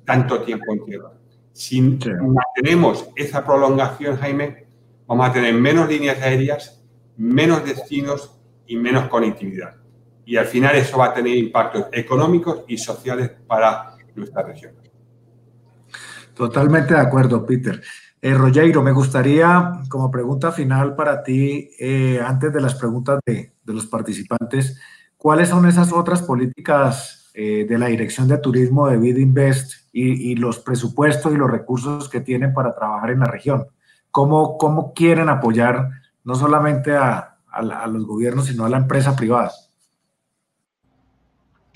tanto tiempo en tierra. Si mantenemos esa prolongación, Jaime, vamos a tener menos líneas aéreas, menos destinos y menos conectividad. Y al final eso va a tener impactos económicos y sociales para nuestra región. Totalmente de acuerdo, Peter. Eh, me gustaría, como pregunta final para ti, eh, antes de las preguntas de, los participantes, ¿cuáles son esas otras políticas eh, de la Dirección de Turismo de Vidinvest y, y, los presupuestos y los recursos que tienen para trabajar en la región? ¿Cómo, cómo quieren apoyar no solamente a, los gobiernos, sino a la empresa privada?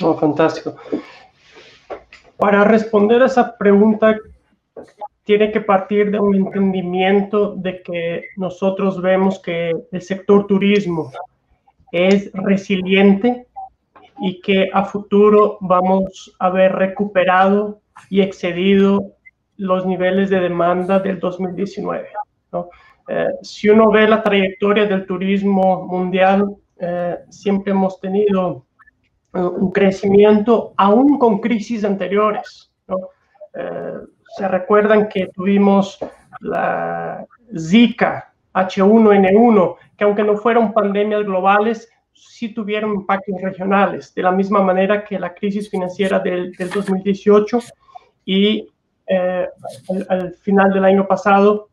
Oh, fantástico. Para responder a esa pregunta, tiene que partir de un entendimiento de que nosotros vemos que el sector turismo es resiliente y que a futuro vamos a haber recuperado y excedido los niveles de demanda del 2019. Eh, si uno ve la trayectoria del turismo mundial, eh, siempre hemos tenido eh, un crecimiento aún con crisis anteriores. Se recuerdan que tuvimos la Zika H1N1, que aunque no fueron pandemias globales, sí tuvieron impactos regionales, de la misma manera que la crisis financiera del, 2018 y eh, al, final del año pasado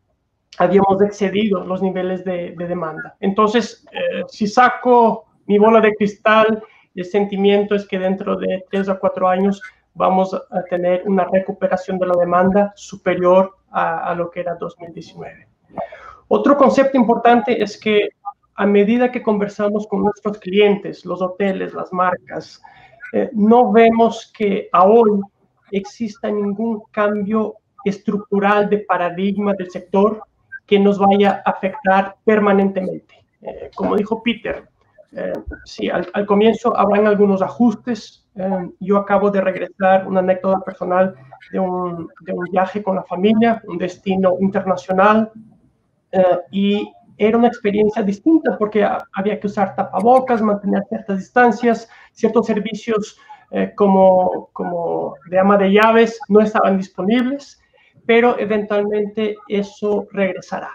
habíamos excedido los niveles de, demanda. Entonces, eh, si saco mi bola de cristal, el sentimiento es que dentro de tres a cuatro años vamos a tener una recuperación de la demanda superior a, lo que era 2019. Otro concepto importante es que a medida que conversamos con nuestros clientes, los hoteles, las marcas, eh, no vemos que hoy exista ningún cambio estructural de paradigma del sector que nos vaya a afectar permanentemente. Eh, como dijo Peter, eh, sí, al, comienzo habrán algunos ajustes. Yo acabo de regresar, una anécdota personal de un, de un viaje con la familia, un destino internacional, y era una experiencia distinta porque había que usar tapabocas, mantener ciertas distancias, ciertos servicios eh, como, como de ama de llaves no estaban disponibles, pero eventualmente eso regresará.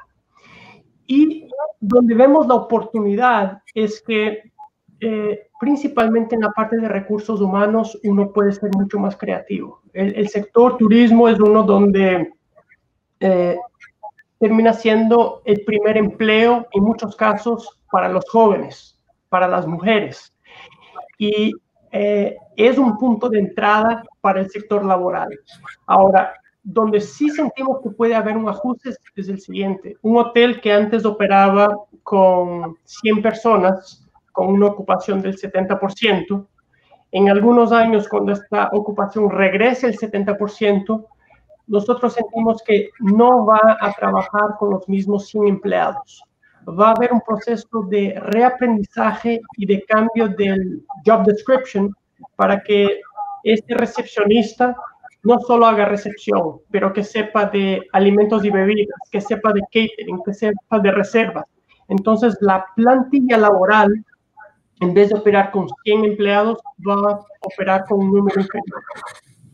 Y donde vemos la oportunidad es que eh, principalmente en la parte de recursos humanos uno puede ser mucho más creativo. El, sector turismo es uno donde eh, termina siendo el primer empleo en muchos casos para los jóvenes, para las mujeres. Y eh, es un punto de entrada para el sector laboral. Ahora, donde sí sentimos que puede haber un ajuste es el siguiente. Un hotel que antes operaba con 100 personas, con una ocupación del 70%, en algunos años cuando esta ocupación regrese al 70%, nosotros sentimos que no va a trabajar con los mismos 100 empleados. Va a haber un proceso de reaprendizaje y de cambio del job description para que este recepcionista no solo haga recepción, pero que sepa de alimentos y bebidas, que sepa de catering, que sepa de reservas. Entonces, la plantilla laboral, en vez de operar con 100 empleados, va a operar con un número inferior.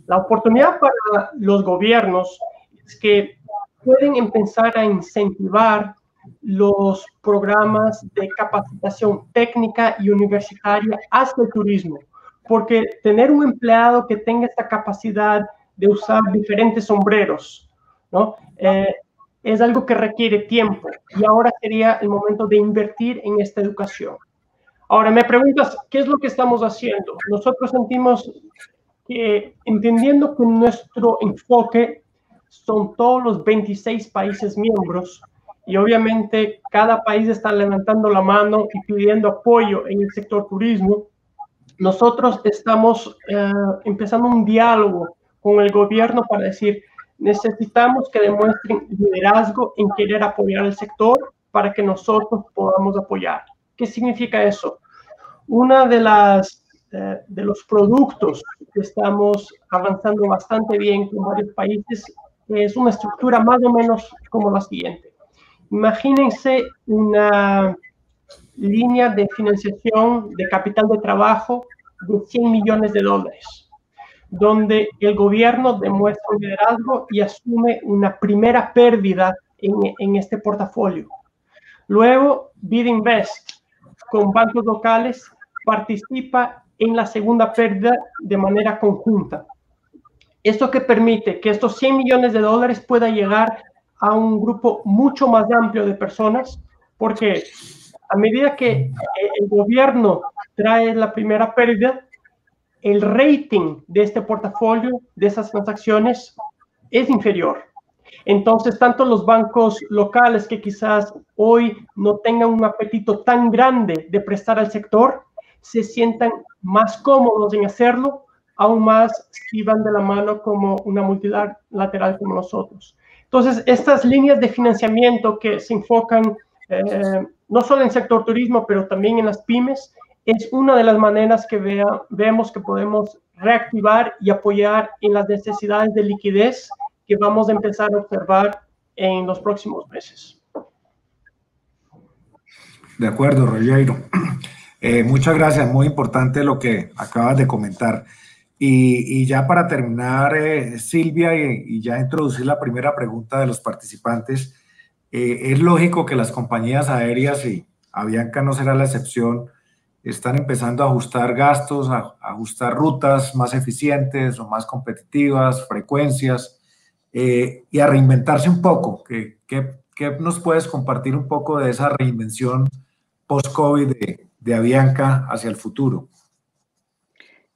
La oportunidad para los gobiernos es que pueden empezar a incentivar los programas de capacitación técnica y universitaria hacia el turismo, porque tener un empleado que tenga esta capacidad de usar diferentes sombreros, ¿no? Eh, es algo que requiere tiempo y ahora sería el momento de invertir en esta educación. Ahora me preguntas, ¿qué es lo que estamos haciendo? Nosotros sentimos entendiendo que nuestro enfoque son todos los 26 países miembros y obviamente cada país está levantando la mano y pidiendo apoyo en el sector turismo, nosotros estamos eh, empezando un diálogo con el gobierno para decir, necesitamos que demuestren liderazgo en querer apoyar el sector para que nosotros podamos apoyar. ¿Qué significa eso? Una de las eh, de los productos que estamos avanzando bastante bien con varios países, es una estructura más o menos como la siguiente. Imagínense una línea de financiación de capital de trabajo de 100 millones de dólares, donde el gobierno demuestra liderazgo y asume una primera pérdida en, en este portafolio. Luego, Bid Invest, con bancos locales, participa en la segunda pérdida de manera conjunta. Esto que permite que estos 100 millones de dólares pueda llegar a un grupo mucho más amplio de personas, porque a medida que el gobierno trae la primera pérdida, el rating de este portafolio, de esas transacciones, es inferior. Entonces, tanto los bancos locales que quizás hoy no tengan un apetito tan grande de prestar al sector, se sientan más cómodos en hacerlo, aún más si van de la mano como una multilateral como nosotros. Entonces, estas líneas de financiamiento que se enfocan eh, no solo en el sector turismo, pero también en las pymes, es una de las maneras que vea, vemos que podemos reactivar y apoyar en las necesidades de liquidez que vamos a empezar a observar en los próximos meses. De acuerdo, Rogeiro. Eh, muchas gracias, muy importante lo que acabas de comentar. Y, ya para terminar, eh, Silvia, y, ya introducir la primera pregunta de los participantes, eh, es lógico que las compañías aéreas, y Avianca no será la excepción, están empezando a ajustar gastos, a, ajustar rutas más eficientes o más competitivas, frecuencias, eh, y a reinventarse un poco. ¿Qué, qué, nos puedes compartir un poco de esa reinvención post-COVID de, de Avianca hacia el futuro?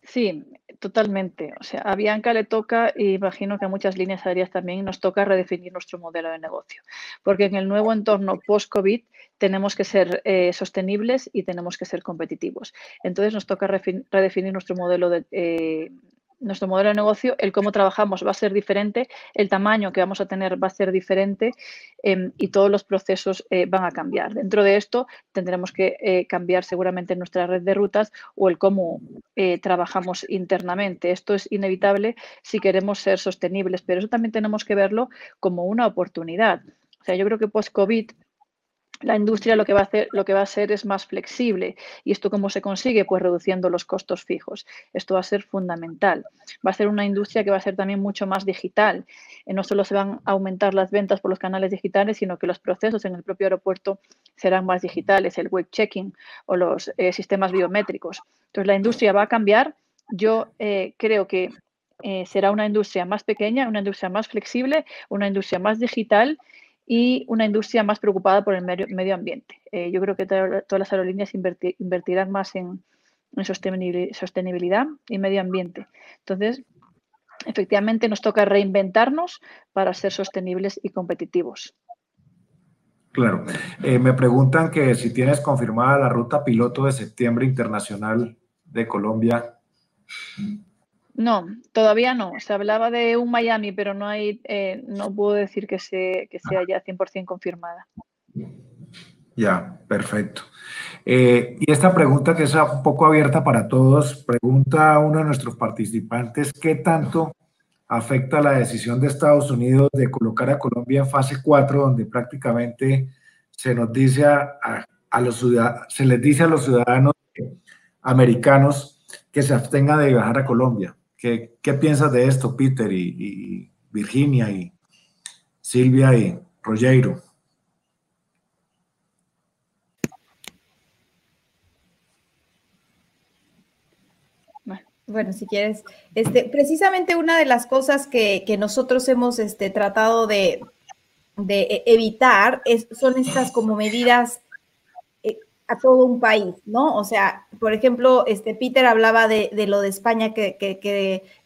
Sí, Totalmente. O sea, a Bianca le toca, y imagino que a muchas líneas aéreas también nos toca redefinir nuestro modelo de negocio, porque en el nuevo entorno post-COVID tenemos que ser eh, sostenibles y tenemos que ser competitivos. Entonces nos toca redefinir nuestro modelo de, eh, nuestro modelo de negocio, el cómo trabajamos va a ser diferente, el tamaño que vamos a tener va a ser diferente em, y todos los procesos eh, van a cambiar. Dentro de esto tendremos que eh, cambiar seguramente nuestra red de rutas o el cómo eh, trabajamos internamente. Esto es inevitable si queremos ser sostenibles, pero eso también tenemos que verlo como una oportunidad. O sea, yo creo que post-COVID la industria lo que va a hacer, lo que va a es más flexible. ¿Y esto cómo se consigue? Pues reduciendo los costos fijos. Esto va a ser fundamental. Va a ser una industria que va a ser también mucho más digital. Eh, no solo se van a aumentar las ventas por los canales digitales, sino que los procesos en el propio aeropuerto serán más digitales, el web checking o los eh, sistemas biométricos. Entonces la industria va a cambiar. Yo eh, creo que será una industria más pequeña, una industria más flexible, una industria más digital y una industria más preocupada por el medio, ambiente. Eh, yo creo que todas las aerolíneas invertirán más en, sostenibilidad y medio ambiente. Entonces, efectivamente nos toca reinventarnos para ser sostenibles y competitivos. Claro. Eh, me preguntan que si tienes confirmada la ruta piloto de septiembre internacional de Colombia. No, todavía no. Se hablaba de un Miami, pero no hay, eh, no puedo decir que, se, que sea ya 100% confirmada. Ya, perfecto. Eh, y esta pregunta que es un poco abierta para todos, pregunta a uno de nuestros participantes, ¿qué tanto afecta la decisión de Estados Unidos de colocar a Colombia en fase 4, donde prácticamente se nos dice a, a los se les dice a los ciudadanos americanos que se abstengan de viajar a Colombia? ¿Qué, piensas de esto, Peter y, Virginia y Silvia y Rogero? Bueno, si quieres, este, precisamente una de las cosas que, nosotros hemos este, tratado de, de evitar es, son estas como medidas a todo un país, ¿no? O sea, por ejemplo, este Peter hablaba de, lo de España que, que,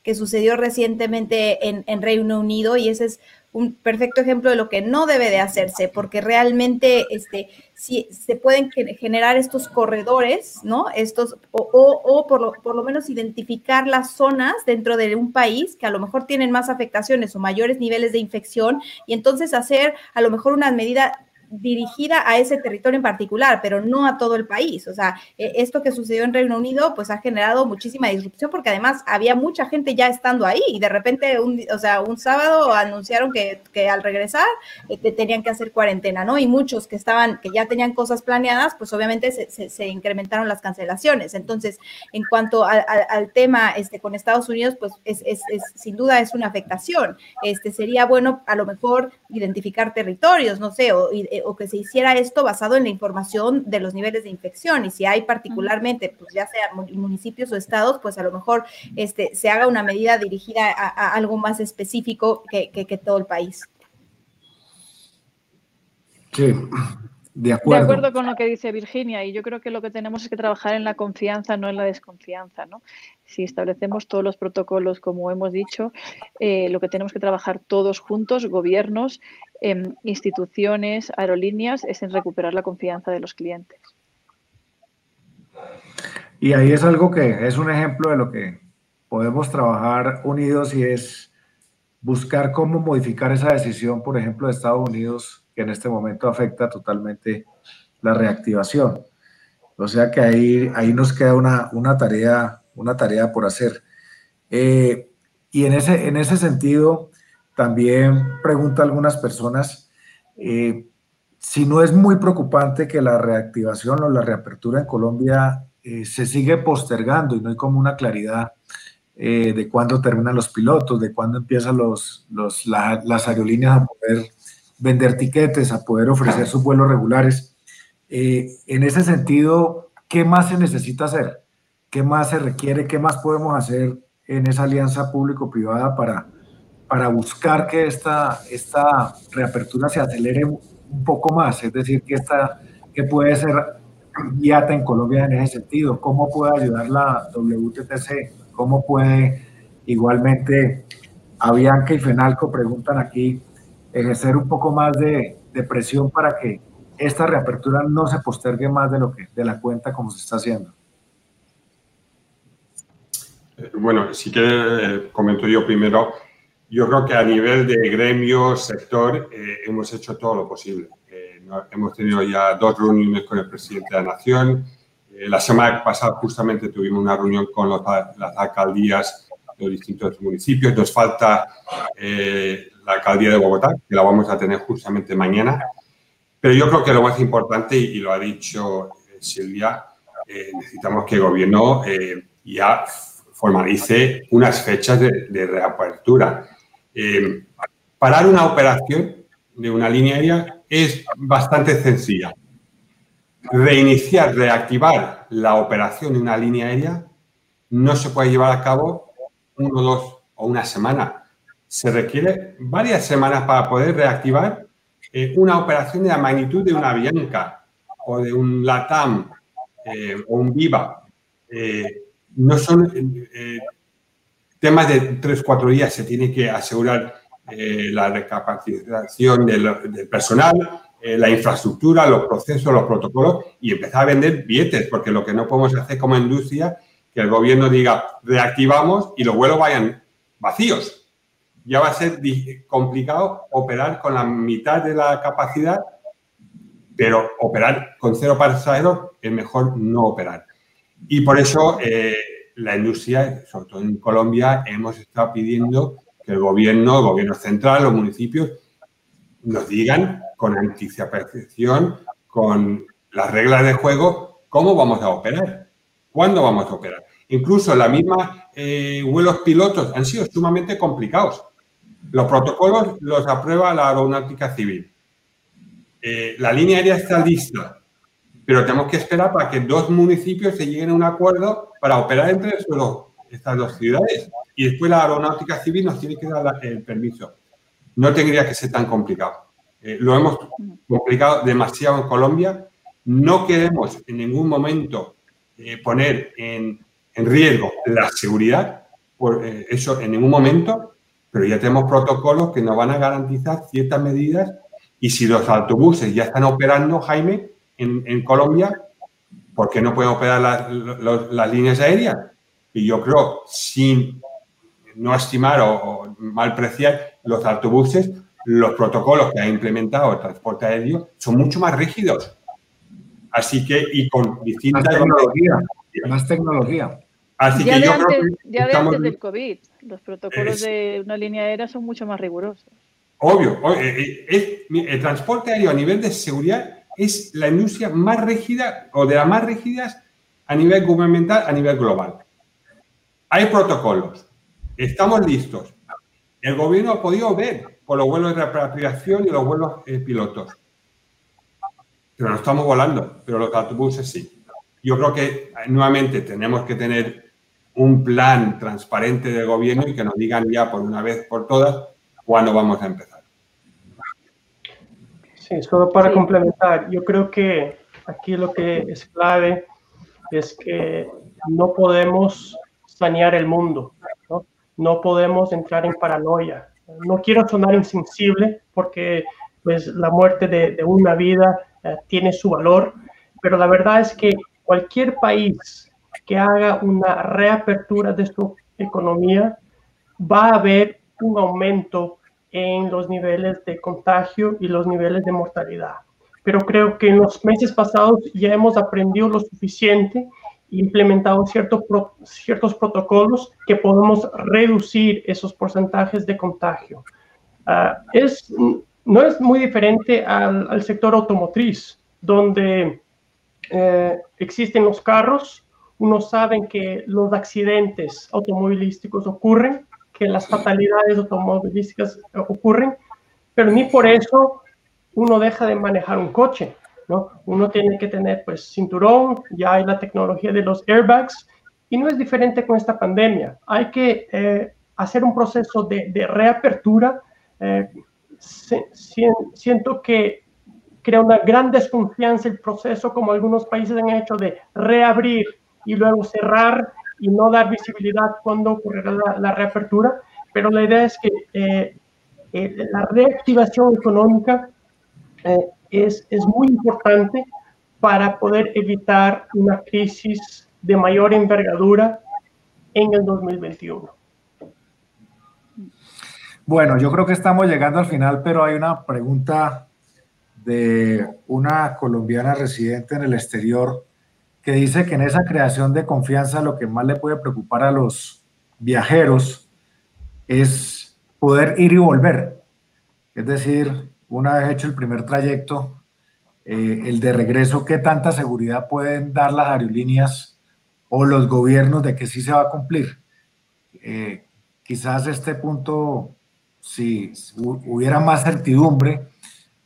que, sucedió recientemente en, Reino Unido y ese es un perfecto ejemplo de lo que no debe de hacerse, porque realmente este, si se pueden generar estos corredores, ¿no? Estos, o, o, por, lo, por lo menos identificar las zonas dentro de un país que a lo mejor tienen más afectaciones o mayores niveles de infección y entonces hacer a lo mejor una medida dirigida a ese territorio en particular, pero no a todo el país. O sea, e, esto que sucedió en Reino Unido, pues ha generado muchísima disrupción porque además había mucha gente ya estando ahí y de repente, un, o sea, un sábado anunciaron que, al regresar eh, tenían que hacer cuarentena, ¿no? Y muchos que estaban, que ya tenían cosas planeadas, pues obviamente se, incrementaron las cancelaciones. Entonces, en cuanto al tema este, con Estados Unidos, pues es, es, sin duda es una afectación. Este, sería bueno a lo mejor identificar territorios, no sé, o, o que se hiciera esto basado en la información de los niveles de infección. Y si hay particularmente, pues ya sea municipios o estados, pues a lo mejor este, se haga una medida dirigida a, algo más específico que, que, todo el país. Sí, de acuerdo. De acuerdo con lo que dice Virginia, y yo creo que lo que tenemos es que trabajar en la confianza, no en la desconfianza, ¿no? Si establecemos todos los protocolos, como hemos dicho, eh, lo que tenemos que trabajar todos juntos, gobiernos, em, instituciones, aerolíneas, es en recuperar la confianza de los clientes. Y ahí es algo que es un ejemplo de lo que podemos trabajar unidos y es buscar cómo modificar esa decisión, por ejemplo, de Estados Unidos que en este momento afecta totalmente la reactivación. O sea que ahí, ahí nos queda una, una, tarea, una tarea por hacer. Eh, y en ese, en ese sentido, también pregunta algunas personas eh, si no es muy preocupante que la reactivación o la reapertura en Colombia eh, se sigue postergando y no hay como una claridad de cuándo terminan los pilotos, de cuándo empiezan los, los las aerolíneas a poder vender tiquetes, a poder ofrecer sus vuelos regulares. Eh, en ese sentido, ¿qué más se necesita hacer? ¿Qué más se requiere? ¿Qué más podemos hacer en esa alianza público-privada para, para buscar que esta, esta reapertura se acelere un poco más? Es decir, que, esta, que puede ser IATA en Colombia en ese sentido. ¿Cómo puede ayudar la WTTC? ¿Cómo puede igualmente Avianca y Fenalco preguntan aquí ejercer un poco más de, de presión para que esta reapertura no se postergue más de lo que de la cuenta como se está haciendo. Eh, bueno, si que eh, comento yo primero. Yo creo que a nivel de gremio, sector, eh, hemos hecho todo lo posible. hemos tenido ya dos reuniones con el presidente de la Nación. la semana pasada justamente tuvimos una reunión con las alcaldías de los distintos municipios. Nos falta la alcaldía de Bogotá, que la vamos a tener justamente mañana. Pero yo creo que lo más importante, y lo ha dicho eh, Silvia, eh, necesitamos que el gobierno eh, ya formalice unas fechas de, reapertura. parar una operación de una línea aérea es bastante sencilla. Reiniciar, reactivar la operación de una línea aérea no se puede llevar a cabo uno, dos o una semana. Se requiere varias semanas para poder reactivar eh, una operación de la magnitud de una Bianca o de un LATAM eh, o un Viva. Eh, no son temas de tres, cuatro días. Se tiene que asegurar la recapacitación del, personal, la infraestructura, los procesos, los protocolos y empezar a vender billetes, porque lo que no podemos hacer como industria que el gobierno diga reactivamos y los vuelos vayan vacíos ya va a ser complicado operar con la mitad de la capacidad, pero operar con cero pasajeros es mejor no operar. Y por eso eh, la industria, sobre todo en Colombia, hemos estado pidiendo que el gobierno, el gobierno central, los municipios, nos digan con anticipación, con las reglas de juego, cómo vamos a operar, cuándo vamos a operar. Incluso la misma eh, vuelos pilotos han sido sumamente complicados. Los protocolos los aprueba la aeronáutica civil. Eh, la línea aérea está lista, pero tenemos que esperar para que dos municipios se lleguen a un acuerdo para operar entre estas dos ciudades. Y después la aeronáutica civil nos tiene que dar el permiso. No tendría que ser tan complicado. Eh, lo hemos complicado demasiado en Colombia. No queremos en ningún momento eh, poner en, en, riesgo la seguridad, por eso en ningún momento, pero ya tenemos protocolos que nos van a garantizar ciertas medidas y si los autobuses ya están operando, Jaime, en, Colombia, ¿por qué no pueden operar las líneas aéreas? Y yo creo, sin no estimar o, malpreciar los autobuses, los protocolos que ha implementado el transporte aéreo son mucho más rígidos. Así que, y con distintas... Más tecnología. Más tecnología. Así ya que yo creo que ya de antes del COVID, los protocolos de una línea aérea son mucho más rigurosos. Obvio, eh, eh, el transporte aéreo a nivel de seguridad es la industria más rígida o de las más rígidas a nivel gubernamental, a nivel global. Hay protocolos, estamos listos. El gobierno ha podido ver por los vuelos de repatriación y los vuelos eh, pilotos. Pero no estamos volando, pero los autobuses sí. Yo creo que nuevamente tenemos que tener un plan transparente del gobierno y que nos digan ya por una vez por todas cuándo vamos a empezar. Sí, solo para complementar, yo creo que aquí lo que es clave es que no podemos sanear el mundo, no, no podemos entrar en paranoia. No quiero sonar insensible porque pues, la muerte de, de una vida eh, tiene su valor, pero la verdad es que cualquier país que haga una reapertura de su economía, va a haber un aumento en los niveles de contagio y los niveles de mortalidad. Pero creo que en los meses pasados ya hemos aprendido lo suficiente implementado ciertos, ciertos protocolos que podemos reducir esos porcentajes de contagio. Ah, es, no es muy diferente al, al sector automotriz, donde eh, existen los carros uno sabe que los accidentes automovilísticos ocurren, que las fatalidades automovilísticas ocurren, pero ni por eso uno deja de manejar un coche. ¿no? Uno tiene que tener pues cinturón, ya hay la tecnología de los airbags y no es diferente con esta pandemia. Hay que eh, hacer un proceso de, de reapertura. Eh, siento que crea una gran desconfianza el proceso como algunos países han hecho de reabrir y luego cerrar y no dar visibilidad cuando ocurrirá la, reapertura, pero la idea es que eh, eh, la reactivación económica eh, es, es muy importante para poder evitar una crisis de mayor envergadura en el 2021. Bueno, yo creo que estamos llegando al final, pero hay una pregunta de una colombiana residente en el exterior que dice que en esa creación de confianza lo que más le puede preocupar a los viajeros es poder ir y volver. Es decir, una vez hecho el primer trayecto, eh, el de regreso, ¿qué tanta seguridad pueden dar las aerolíneas o los gobiernos de que sí se va a cumplir? Eh, quizás este punto, si hubiera más certidumbre,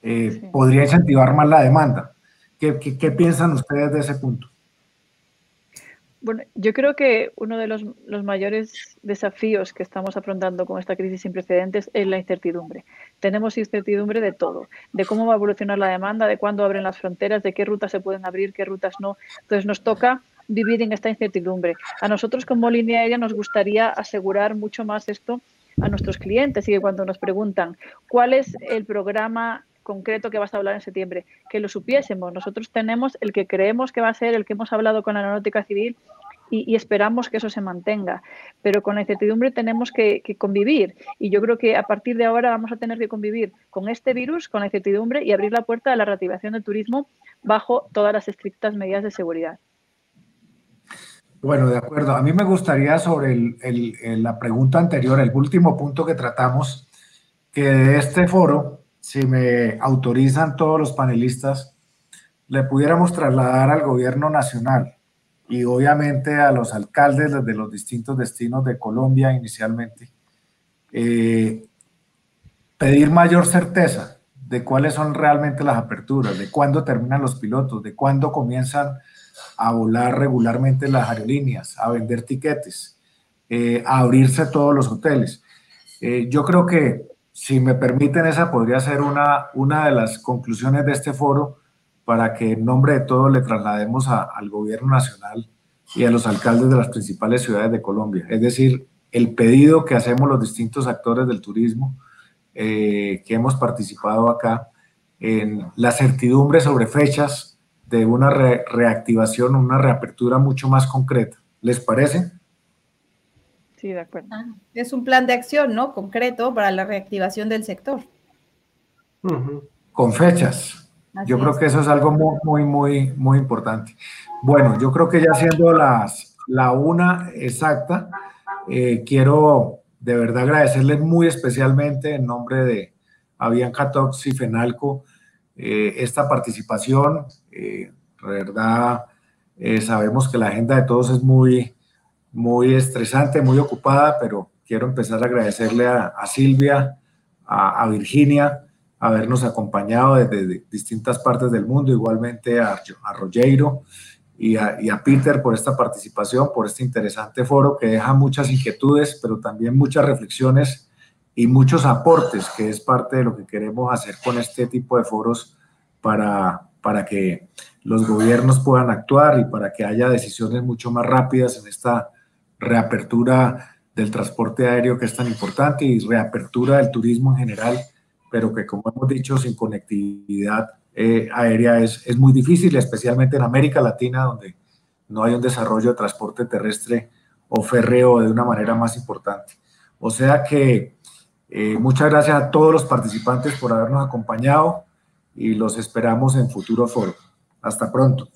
eh, podría incentivar más la demanda. ¿Qué, qué piensan ustedes de ese punto? Bueno, yo creo que uno de los, mayores desafíos que estamos afrontando con esta crisis sin precedentes es la incertidumbre. Tenemos incertidumbre de todo, de cómo va a evolucionar la demanda, de cuándo abren las fronteras, de qué rutas se pueden abrir, qué rutas no. Entonces nos toca vivir en esta incertidumbre. A nosotros como línea aérea nos gustaría asegurar mucho más esto a nuestros clientes y que cuando nos preguntan cuál es el programa concreto que vas a hablar en septiembre, que lo supiésemos. Nosotros tenemos el que creemos que va a ser el que hemos hablado con la aeronáutica civil y, esperamos que eso se mantenga. Pero con la incertidumbre tenemos que, convivir y yo creo que a partir de ahora vamos a tener que convivir con este virus, con la incertidumbre y abrir la puerta a la reactivación del turismo bajo todas las estrictas medidas de seguridad. Bueno, de acuerdo. A mí me gustaría sobre la pregunta anterior, el último punto que tratamos, que de este foro si me autorizan todos los panelistas, le pudiéramos trasladar al gobierno nacional y obviamente a los alcaldes de los distintos destinos de Colombia inicialmente, eh, pedir mayor certeza de cuáles son realmente las aperturas, de cuándo terminan los pilotos, de cuándo comienzan a volar regularmente las aerolíneas, a vender tiquetes, eh, a abrirse todos los hoteles. Eh, yo creo que si me permiten, esa podría ser una, una de las conclusiones de este foro para que en nombre de todos le traslademos al gobierno nacional y a los alcaldes de las principales ciudades de Colombia. Es decir, el pedido que hacemos los distintos actores del turismo eh, que hemos participado acá en la certidumbre sobre fechas de una reactivación, una reapertura mucho más concreta. ¿Les parece? Sí, de acuerdo. Ah, es un plan de acción, ¿no? Concreto para la reactivación del sector. Con fechas. yo creo que eso es algo muy, muy, muy, muy importante. Bueno, yo creo que ya siendo las, la una exacta, eh, quiero de verdad agradecerles muy especialmente en nombre de Avianca Tox y Fenalco eh, esta participación. Eh, de verdad, sabemos que la agenda de todos es muy, muy estresante, muy ocupada, pero quiero empezar a agradecerle a, Silvia, a, Virginia, habernos acompañado desde distintas partes del mundo, igualmente a, a y a, y a, Peter por esta participación, por este interesante foro que deja muchas inquietudes, pero también muchas reflexiones y muchos aportes, que es parte de lo que queremos hacer con este tipo de foros para, para que los gobiernos puedan actuar y para que haya decisiones mucho más rápidas en esta reapertura del transporte aéreo que es tan importante y reapertura del turismo en general, pero que como hemos dicho, sin conectividad eh, aérea es, es, muy difícil, especialmente en América Latina, donde no hay un desarrollo de transporte terrestre o férreo de una manera más importante. O sea que eh, muchas gracias a todos los participantes por habernos acompañado y los esperamos en futuro foro. Hasta pronto.